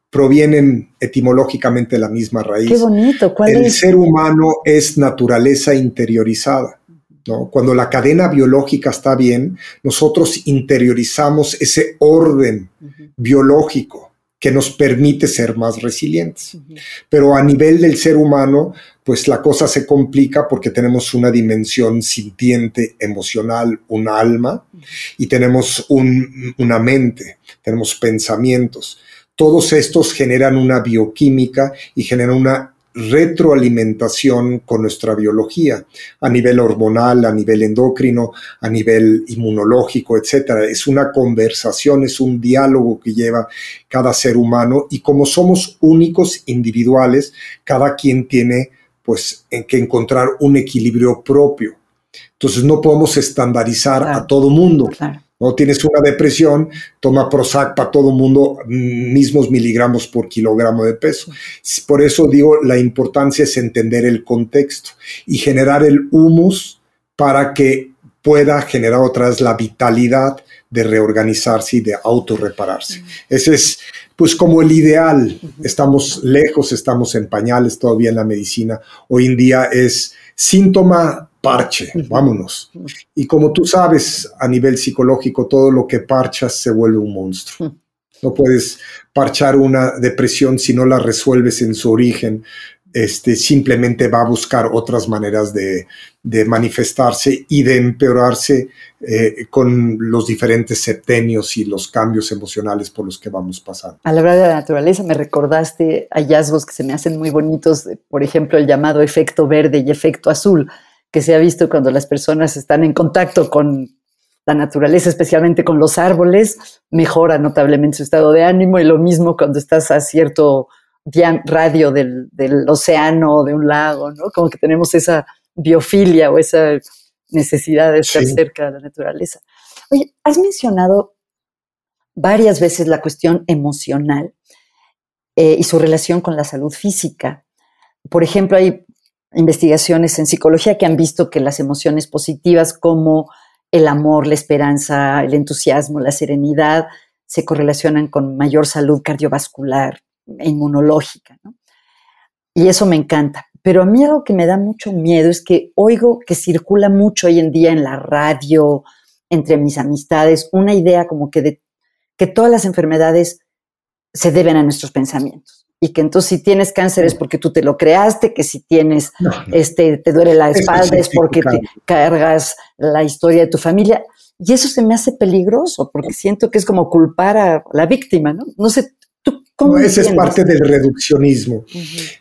Speaker 2: provienen etimológicamente de la misma raíz.
Speaker 1: Qué bonito. ¿Cuál
Speaker 2: el ser humano es naturaleza interiorizada. ¿no? Cuando la cadena biológica está bien, nosotros interiorizamos ese orden biológico que nos permite ser más resilientes. Pero a nivel del ser humano, pues la cosa se complica porque tenemos una dimensión sintiente, emocional, un alma, y tenemos una mente, tenemos pensamientos. Todos estos generan una bioquímica y generan una retroalimentación con nuestra biología a nivel hormonal, a nivel endocrino, a nivel inmunológico, etcétera. Es una conversación, es un diálogo que lleva cada ser humano y como somos únicos individuales, cada quien tiene pues que encontrar un equilibrio propio. Entonces no podemos estandarizar a todo mundo. ¿No? Tienes una depresión, toma Prozac para todo mundo, mismos miligramos por kilogramo de peso. Por eso digo, la importancia es entender el contexto y generar el humus para que pueda generar otra vez la vitalidad de reorganizarse y de autorrepararse. Ese es pues como el ideal. Estamos lejos, estamos en pañales todavía en la medicina. Hoy en día es síntoma parche, vámonos. Y como tú sabes, a nivel psicológico, todo lo que parchas se vuelve un monstruo. No puedes parchar una depresión si no la resuelves en su origen. Este, simplemente va a buscar otras maneras de, manifestarse y de empeorarse eh, con los diferentes septenios y los cambios emocionales por los que vamos pasando.
Speaker 1: A la hora de la naturaleza me recordaste hallazgos que se me hacen muy bonitos, por ejemplo, el llamado efecto verde y efecto azul que se ha visto cuando las personas están en contacto con la naturaleza, especialmente con los árboles, mejora notablemente su estado de ánimo y lo mismo cuando estás a cierto radio del, del océano, de un lago, ¿no? Como que tenemos esa biofilia o esa necesidad de estar cerca de la naturaleza. Oye, has mencionado varias veces la cuestión emocional eh, y su relación con la salud física. Por ejemplo, hay investigaciones en psicología que han visto que las emociones positivas como el amor, la esperanza, el entusiasmo, la serenidad, se correlacionan con mayor salud cardiovascular e inmunológica. Y eso me encanta. Pero a mí algo que me da mucho miedo es que oigo que circula mucho hoy en día en la radio, entre mis amistades, una idea como que, que todas las enfermedades se deben a nuestros pensamientos y que entonces si tienes cáncer es porque tú te lo creaste, que si tienes, este, te duele la espalda es porque te cargas la historia de tu familia. Y eso se me hace peligroso porque siento que es como culpar a la víctima, ¿no? No sé, ¿tú cómo
Speaker 2: no, Esa es parte del reduccionismo.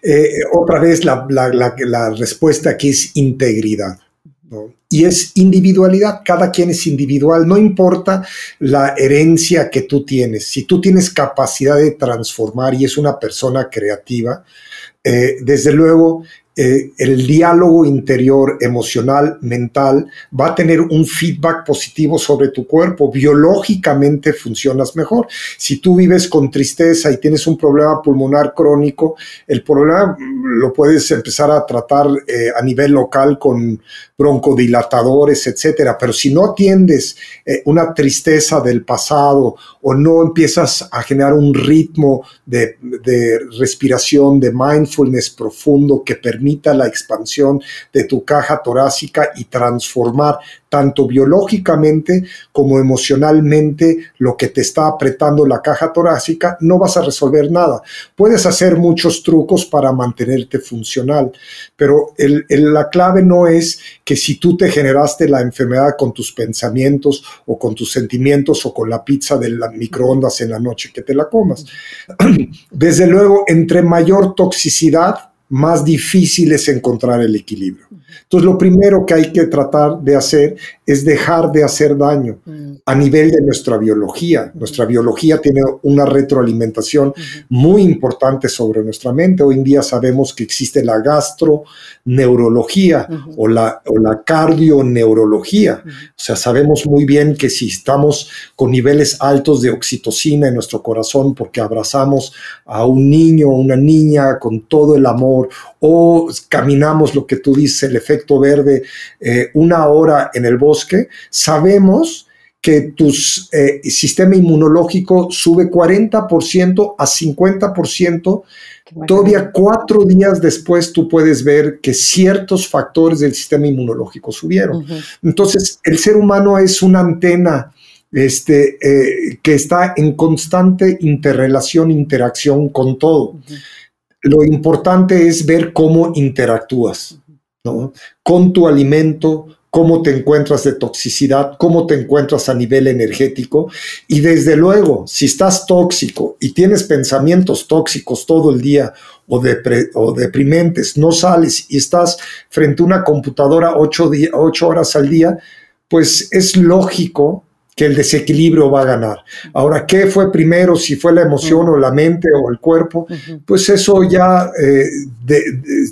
Speaker 2: Eh, otra vez la, la, la respuesta aquí es integridad. Y es individualidad, cada quien es individual, no importa la herencia que tú tienes, si tú tienes capacidad de transformar y es una persona creativa, eh, desde luego eh, el diálogo interior, emocional, mental, va a tener un feedback positivo sobre tu cuerpo. Biológicamente funcionas mejor. Si tú vives con tristeza y tienes un problema pulmonar crónico, el problema lo puedes empezar a tratar eh, a nivel local con broncodilatadores, etcétera. Pero si no atiendes eh, una tristeza del pasado o no empiezas a generar un ritmo de, de respiración, de mindfulness profundo que permite la expansión de tu caja torácica y transformar tanto biológicamente como emocionalmente lo que te está apretando la caja torácica, no vas a resolver nada. Puedes hacer muchos trucos para mantenerte funcional, pero la clave no es que si tú te generaste la enfermedad con tus pensamientos o con tus sentimientos o con la pizza de las microondas en la noche que te la comas. Desde luego, entre mayor toxicidad, más difícil es encontrar el equilibrio. Entonces, lo primero que hay que tratar de hacer es dejar de hacer daño mm. a nivel de nuestra biología. Nuestra biología tiene una retroalimentación muy importante sobre nuestra mente. Hoy en día sabemos que existe la gastroneurología o, la, o la cardioneurología. O sea, sabemos muy bien que si estamos con niveles altos de oxitocina en nuestro corazón porque abrazamos a un niño o una niña con todo el amor o caminamos lo que tú dices, efecto verde, eh, una hora en el bosque, sabemos que tu eh, sistema inmunológico sube 40% a 50%. Todavía cuatro días después tú puedes ver que ciertos factores del sistema inmunológico subieron. Entonces, el ser humano es una antena este, eh, que está en constante interrelación, interacción con todo. Lo importante es ver cómo interactúas con tu alimento, cómo te encuentras de toxicidad, cómo te encuentras a nivel energético. Y desde luego, si estás tóxico y tienes pensamientos tóxicos todo el día o, deprimentes, no sales y estás frente a una computadora ocho horas al día, pues es lógico que el desequilibrio va a ganar. Ahora, ¿qué fue primero? Si fue la emoción o la mente o el cuerpo, pues eso ya eh,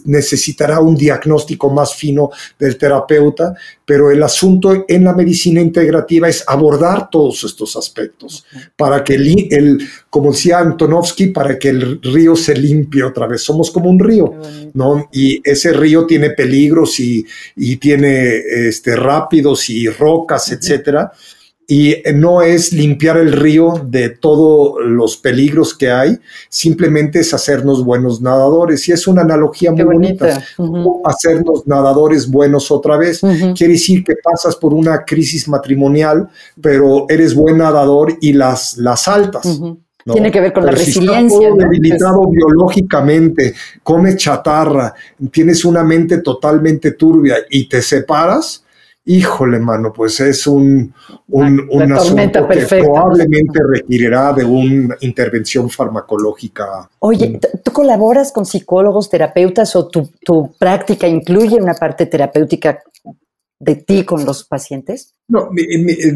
Speaker 2: necesitará un diagnóstico más fino del terapeuta, pero el asunto en la medicina integrativa es abordar todos estos aspectos para que el, como decía Antonovsky, para que el río se limpie otra vez. Somos como un río, ¿no? Y ese río tiene peligros y, tiene este, rápidos y rocas, etcétera y no es limpiar el río de todos los peligros que hay, simplemente es hacernos buenos nadadores. Y es una analogía muy bonita. Hacernos nadadores buenos otra vez. Quiere decir que pasas por una crisis matrimonial, pero eres buen nadador y las, las saltas.
Speaker 1: Tiene que ver con la resiliencia. Si
Speaker 2: estás debilitado biológicamente, comes chatarra, tienes una mente totalmente turbia y te separas, híjole, mano, pues es un, un, asunto que probablemente requerirá de una intervención farmacológica.
Speaker 1: Oye, ¿tú colaboras con psicólogos, terapeutas o tu, tu práctica incluye una parte terapéutica de ti con los pacientes?
Speaker 2: No,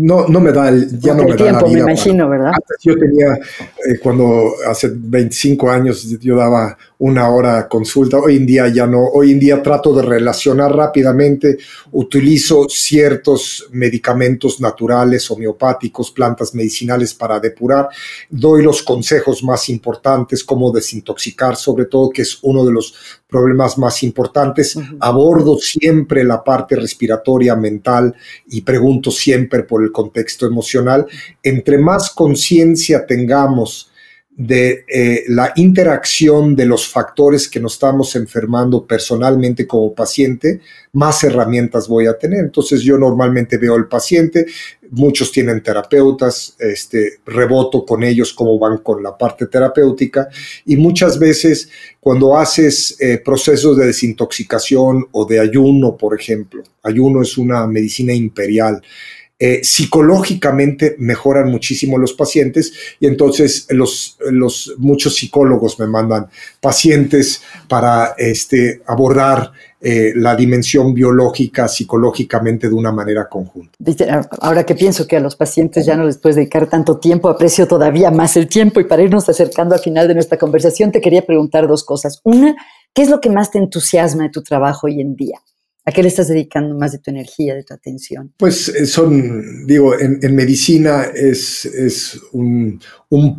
Speaker 2: no, no me da el, ya no me
Speaker 1: tiempo, da la vida me imagino, ¿verdad?
Speaker 2: yo tenía, eh, cuando hace 25 años yo daba una hora consulta, hoy en día ya no, hoy en día trato de relacionar rápidamente, utilizo ciertos medicamentos naturales, homeopáticos, plantas medicinales para depurar, doy los consejos más importantes, cómo desintoxicar, sobre todo, que es uno de los problemas más importantes, abordo siempre la parte respiratoria, mental y pregunto siempre por el contexto emocional. Entre más conciencia tengamos de eh, la interacción de los factores que nos estamos enfermando personalmente como paciente, más herramientas voy a tener. Entonces yo normalmente veo al paciente, muchos tienen terapeutas, este, reboto con ellos cómo van con la parte terapéutica y muchas veces cuando haces eh, procesos de desintoxicación o de ayuno, por ejemplo, ayuno es una medicina imperial eh, psicológicamente mejoran muchísimo los pacientes y entonces los, los, muchos psicólogos me mandan pacientes para este, abordar eh, la dimensión biológica psicológicamente de una manera conjunta.
Speaker 1: Ahora que pienso que a los pacientes ya no les puedes dedicar tanto tiempo, aprecio todavía más el tiempo y para irnos acercando al final de nuestra conversación te quería preguntar dos cosas. Una, ¿qué es lo que más te entusiasma de tu trabajo hoy en día? ¿A qué le estás dedicando más de tu energía, de tu atención?
Speaker 2: Pues eh, son, digo, en, medicina es, es un,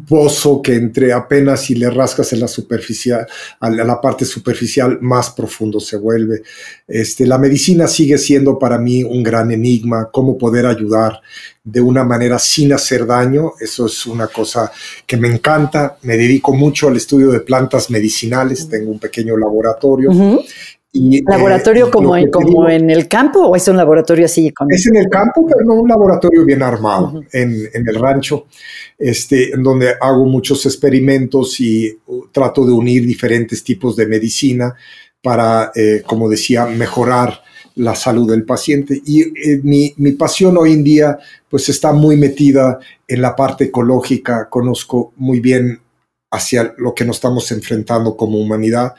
Speaker 2: pozo que entre apenas si le rascas en la superficial, a la parte superficial, más profundo se vuelve. Este, la medicina sigue siendo para mí un gran enigma, cómo poder ayudar de una manera sin hacer daño. Eso es una cosa que me encanta. Me dedico mucho al estudio de plantas medicinales, tengo un pequeño laboratorio.
Speaker 1: Eh, ¿Laboratorio como, en, como en el campo o es un laboratorio así?
Speaker 2: Es en el campo, pero no un laboratorio bien armado, en, el rancho, este, en donde hago muchos experimentos y uh, trato de unir diferentes tipos de medicina para, eh, como decía, mejorar la salud del paciente. Y eh, mi, mi, pasión hoy en día, pues está muy metida en la parte ecológica. Conozco muy bien hacia lo que nos estamos enfrentando como humanidad.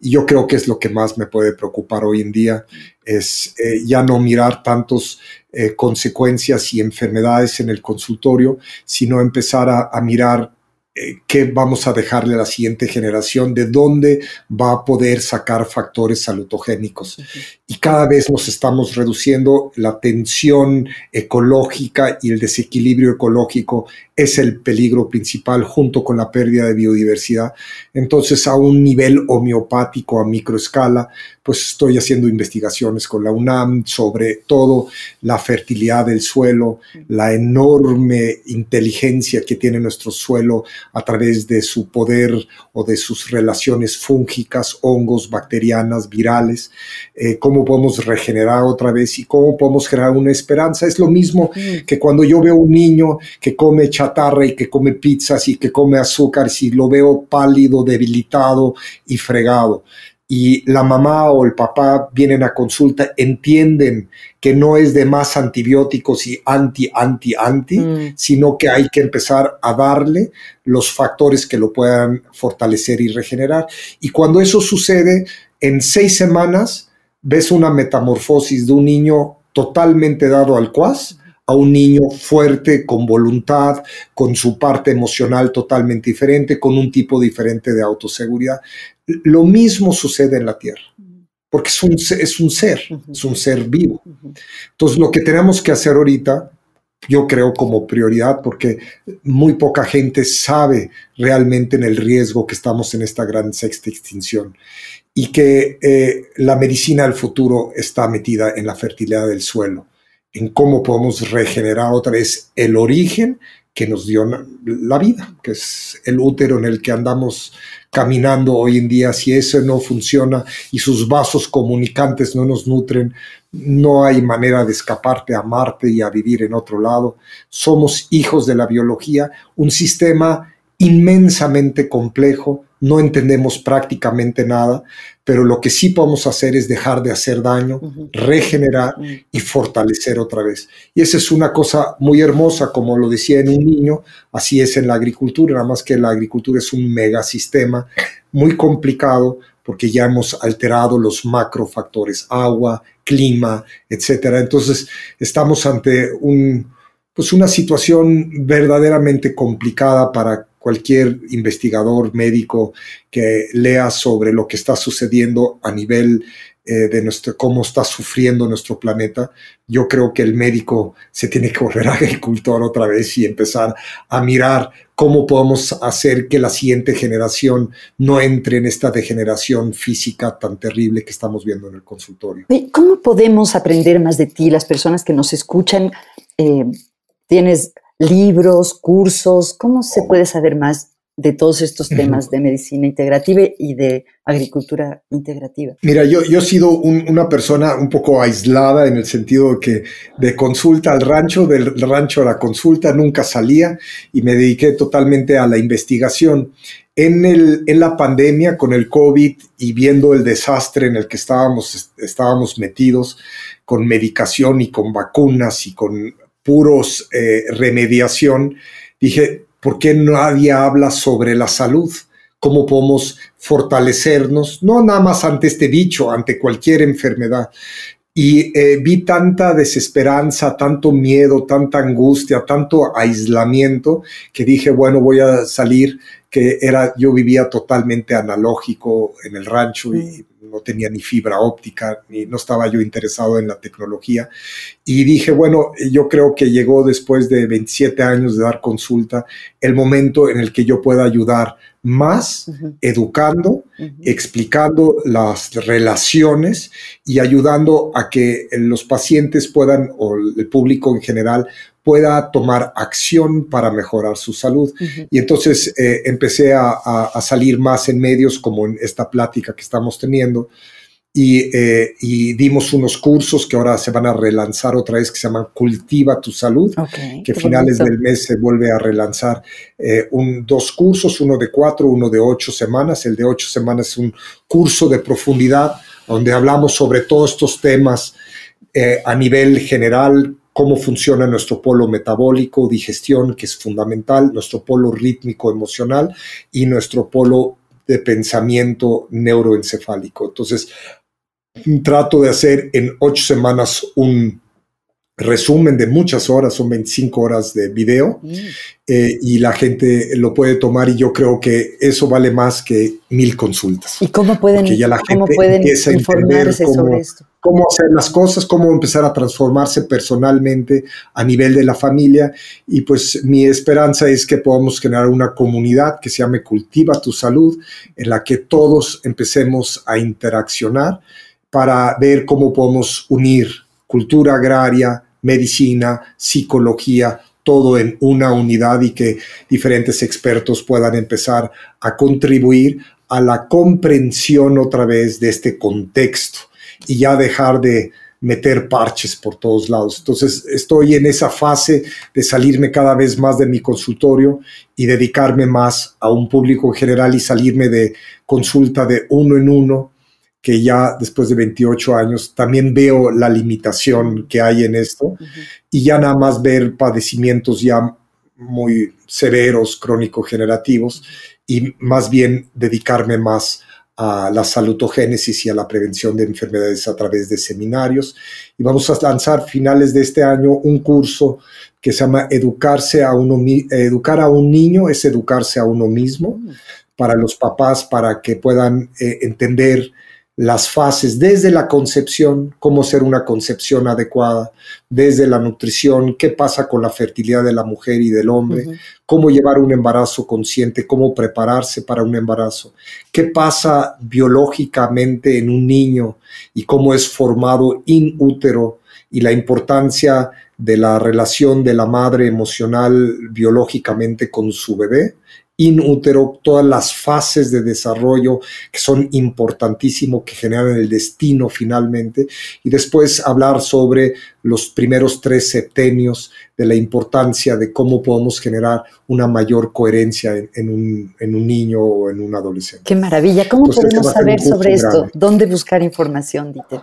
Speaker 2: Y yo creo que es lo que más me puede preocupar hoy en día, es eh, ya no mirar tantos eh, consecuencias y enfermedades en el consultorio, sino empezar a mirar eh, qué vamos a dejarle a la siguiente generación, de dónde va a poder sacar factores salutogénicos. Y cada vez nos estamos reduciendo la tensión ecológica y el desequilibrio ecológico es el peligro principal junto con la pérdida de biodiversidad. Entonces, a un nivel homeopático, a microescala, pues estoy haciendo investigaciones con la UNAM sobre todo la fertilidad del suelo, la enorme inteligencia que tiene nuestro suelo a través de su poder o de sus relaciones fúngicas, hongos, bacterianas, virales, eh, cómo podemos regenerar otra vez y cómo podemos generar una esperanza. Es lo mismo que cuando yo veo un niño que come chatarra y que come pizzas y que come azúcar, si lo veo pálido, debilitado y fregado y la mamá o el papá vienen a consulta, entienden que no es de más antibióticos y anti, anti, anti, mm. sino que hay que empezar a darle los factores que lo puedan fortalecer y regenerar. Y cuando eso sucede, en seis semanas ves una metamorfosis de un niño totalmente dado al cuas a un niño fuerte, con voluntad, con su parte emocional totalmente diferente, con un tipo diferente de autoseguridad. Lo mismo sucede en la Tierra, porque es un, es un ser, es un ser vivo. Entonces, lo que tenemos que hacer ahorita, yo creo como prioridad, porque muy poca gente sabe realmente en el riesgo que estamos en esta gran sexta extinción y que eh, la medicina del futuro está metida en la fertilidad del suelo en cómo podemos regenerar otra vez el origen que nos dio la vida, que es el útero en el que andamos caminando hoy en día. Si eso no funciona y sus vasos comunicantes no nos nutren, no hay manera de escaparte a Marte y a vivir en otro lado. Somos hijos de la biología, un sistema inmensamente complejo, no entendemos prácticamente nada, pero lo que sí podemos hacer es dejar de hacer daño, regenerar y fortalecer otra vez. Y esa es una cosa muy hermosa, como lo decía en un niño, así es en la agricultura, nada más que la agricultura es un megasistema muy complicado porque ya hemos alterado los macrofactores, agua, clima, etcétera. Entonces, estamos ante un, pues una situación verdaderamente complicada para cualquier investigador médico que lea sobre lo que está sucediendo a nivel eh, de nuestro, cómo está sufriendo nuestro planeta, yo creo que el médico se tiene que volver agricultor otra vez y empezar a mirar cómo podemos hacer que la siguiente generación no entre en esta degeneración física tan terrible que estamos viendo en el consultorio.
Speaker 1: ¿Cómo podemos aprender más de ti, las personas que nos escuchan? Eh, tienes libros, cursos? ¿Cómo se puede saber más de todos estos temas de medicina integrativa y de agricultura integrativa?
Speaker 2: Mira, yo, yo he sido una persona un poco aislada en el sentido de que de consulta al rancho, del rancho a la consulta, nunca salía y me dediqué totalmente a la investigación. En, el, en la pandemia con el COVID y viendo el desastre en el que estábamos, estábamos metidos con medicación y con vacunas y con puros eh, remediación, dije, ¿por qué nadie habla sobre la salud? ¿Cómo podemos fortalecernos? No nada más ante este bicho, ante cualquier enfermedad. Y eh, vi tanta desesperanza, tanto miedo, tanta angustia, tanto aislamiento, que dije, bueno, voy a salir, que era, yo vivía totalmente analógico en el rancho y no tenía ni fibra óptica, ni no estaba yo interesado en la tecnología. Y dije, bueno, yo creo que llegó después de 27 años de dar consulta el momento en el que yo pueda ayudar más educando, explicando las relaciones y ayudando a que los pacientes puedan, o el público en general, pueda tomar acción para mejorar su salud. Y entonces eh, empecé a, salir más en medios como en esta plática que estamos teniendo. Eh, y, dimos unos cursos que ahora se van a relanzar otra vez que se llaman Cultiva tu Salud, que a finales del mes se vuelve a relanzar eh, un, dos cursos, uno de cuatro, uno de ocho semanas. El de ocho semanas es un curso de profundidad donde hablamos sobre todos estos temas a nivel general, cómo funciona nuestro polo metabólico, digestión, que es fundamental, nuestro polo rítmico emocional y nuestro polo de pensamiento neuroencefálico. Entonces, trato de hacer en ocho semanas un, resumen de muchas horas, son 25 horas de video, mm. eh, y la gente lo puede tomar y yo creo que eso vale más que mil consultas.
Speaker 1: ¿Y cómo pueden, ¿cómo pueden informarse sobre esto?
Speaker 2: Cómo hacer las cosas, cómo empezar a transformarse personalmente a nivel de la familia. Y pues mi esperanza es que podamos generar una comunidad que se llame Cultiva tu Salud, en la que todos empecemos a interaccionar para ver cómo podemos unir cultura agraria, medicina, psicología, todo en una unidad y que diferentes expertos puedan empezar a contribuir a la comprensión otra vez de este contexto y ya dejar de meter parches por todos lados. Entonces estoy en esa fase de salirme cada vez más de mi consultorio y dedicarme más a un público general y salirme de consulta de uno en uno que ya después de 28 años también veo la limitación que hay en esto y ya nada más ver padecimientos ya muy severos, crónico-generativos y más bien dedicarme más a la salutogénesis y a la prevención de enfermedades a través de seminarios. Y vamos a lanzar finales de este año un curso que se llama Educarse a uno, Educar a un niño es educarse a uno mismo, mm. para los papás, para que puedan eh, entender las fases desde la concepción, cómo ser una concepción adecuada, desde la nutrición, qué pasa con la fertilidad de la mujer y del hombre, cómo llevar un embarazo consciente, cómo prepararse para un embarazo, qué pasa biológicamente en un niño y cómo es formado in útero y la importancia de la relación de la madre emocional biológicamente con su bebé in útero, todas las fases de desarrollo que son importantísimos, que generan el destino finalmente, y después hablar sobre los primeros tres septenios de la importancia de cómo podemos generar una mayor coherencia en, un, niño o en un adolescente.
Speaker 1: Qué maravilla. ¿Cómo podemos saber sobre esto? ¿Dónde buscar información, Dieter?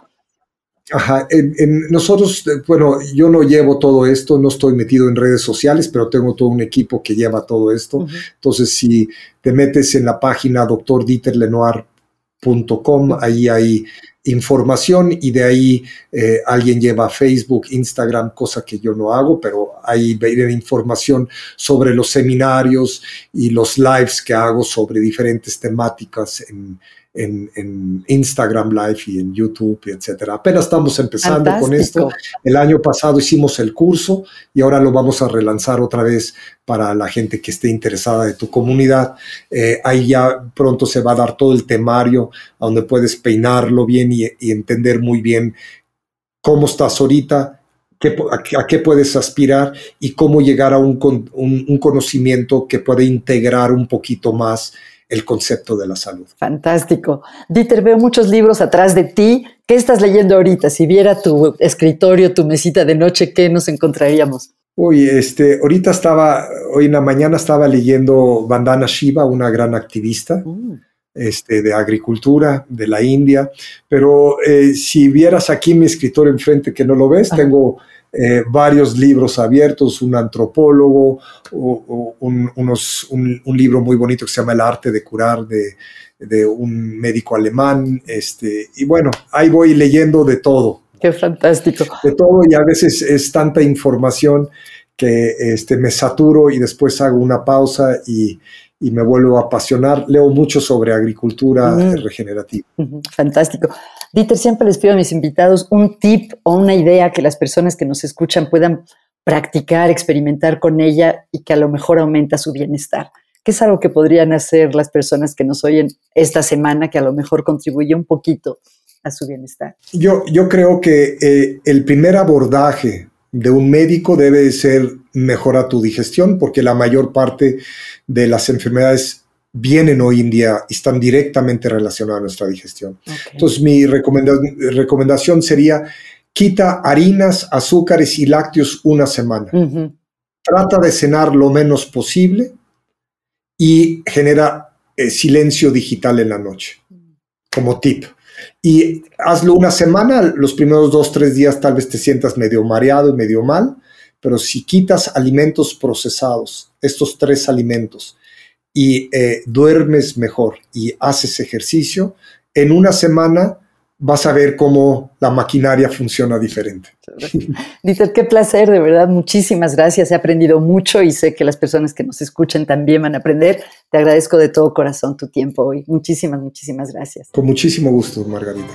Speaker 2: Ajá, en, nosotros, eh, bueno, yo no llevo todo esto, no estoy metido en redes sociales, pero tengo todo un equipo que lleva todo esto. Entonces, si te metes en la página doctordieterlenoir.com, ahí hay información y de ahí eh, alguien lleva Facebook, Instagram, cosa que yo no hago, pero ahí viene información sobre los seminarios y los lives que hago sobre diferentes temáticas en, en, Instagram Live y en YouTube, etcétera. Apenas estamos empezando con esto. El año pasado hicimos el curso y ahora lo vamos a relanzar otra vez para la gente que esté interesada de tu comunidad. Eh, ahí ya pronto se va a dar todo el temario a donde puedes peinarlo bien y, entender muy bien cómo estás ahorita, Qué, a, qué puedes aspirar y cómo llegar a un, un, conocimiento que puede integrar un poquito más el concepto de la salud.
Speaker 1: Fantástico. Dieter, veo muchos libros atrás de ti. ¿Qué estás leyendo ahorita? Si viera tu escritorio, tu mesita de noche, ¿qué nos encontraríamos?
Speaker 2: Uy, este, ahorita estaba, hoy en la mañana estaba leyendo Vandana Shiva, una gran activista. Mm. Este, de agricultura de la India, pero eh, si vieras aquí mi escritorio enfrente que no lo ves, ah. tengo eh, varios libros abiertos, un antropólogo, un, unos, un, libro muy bonito que se llama El arte de curar de, de, un médico alemán, este, y bueno, ahí voy leyendo de todo.
Speaker 1: Qué fantástico.
Speaker 2: De todo y a veces es tanta información que este, me saturo y después hago una pausa y, y me vuelvo a apasionar. Leo mucho sobre agricultura regenerativa.
Speaker 1: Fantástico. Dieter, siempre les pido a mis invitados un tip o una idea que las personas que nos escuchan puedan practicar, experimentar con ella y que a lo mejor aumenta su bienestar. ¿Qué es algo que podrían hacer las personas que nos oyen esta semana que a lo mejor contribuye un poquito a su bienestar?
Speaker 2: Yo, yo creo que eh, el primer abordaje de un médico debe ser mejorar tu digestión, porque la mayor parte de las enfermedades vienen hoy en día y están directamente relacionadas a nuestra digestión. Entonces, mi recomendación sería quita harinas, azúcares y lácteos una semana. Trata de cenar lo menos posible y genera eh, silencio digital en la noche, como tip. Y hazlo una semana, los primeros dos, tres días tal vez te sientas medio mareado y medio mal, pero si quitas alimentos procesados, estos tres alimentos, y eh, duermes mejor y haces ejercicio, en una semana vas a ver cómo la maquinaria funciona diferente.
Speaker 1: Dieter, qué placer, de verdad, muchísimas gracias. He aprendido mucho y sé que las personas que nos escuchen también van a aprender. Te agradezco de todo corazón tu tiempo hoy. Muchísimas, muchísimas gracias.
Speaker 2: Con muchísimo gusto, Margarita.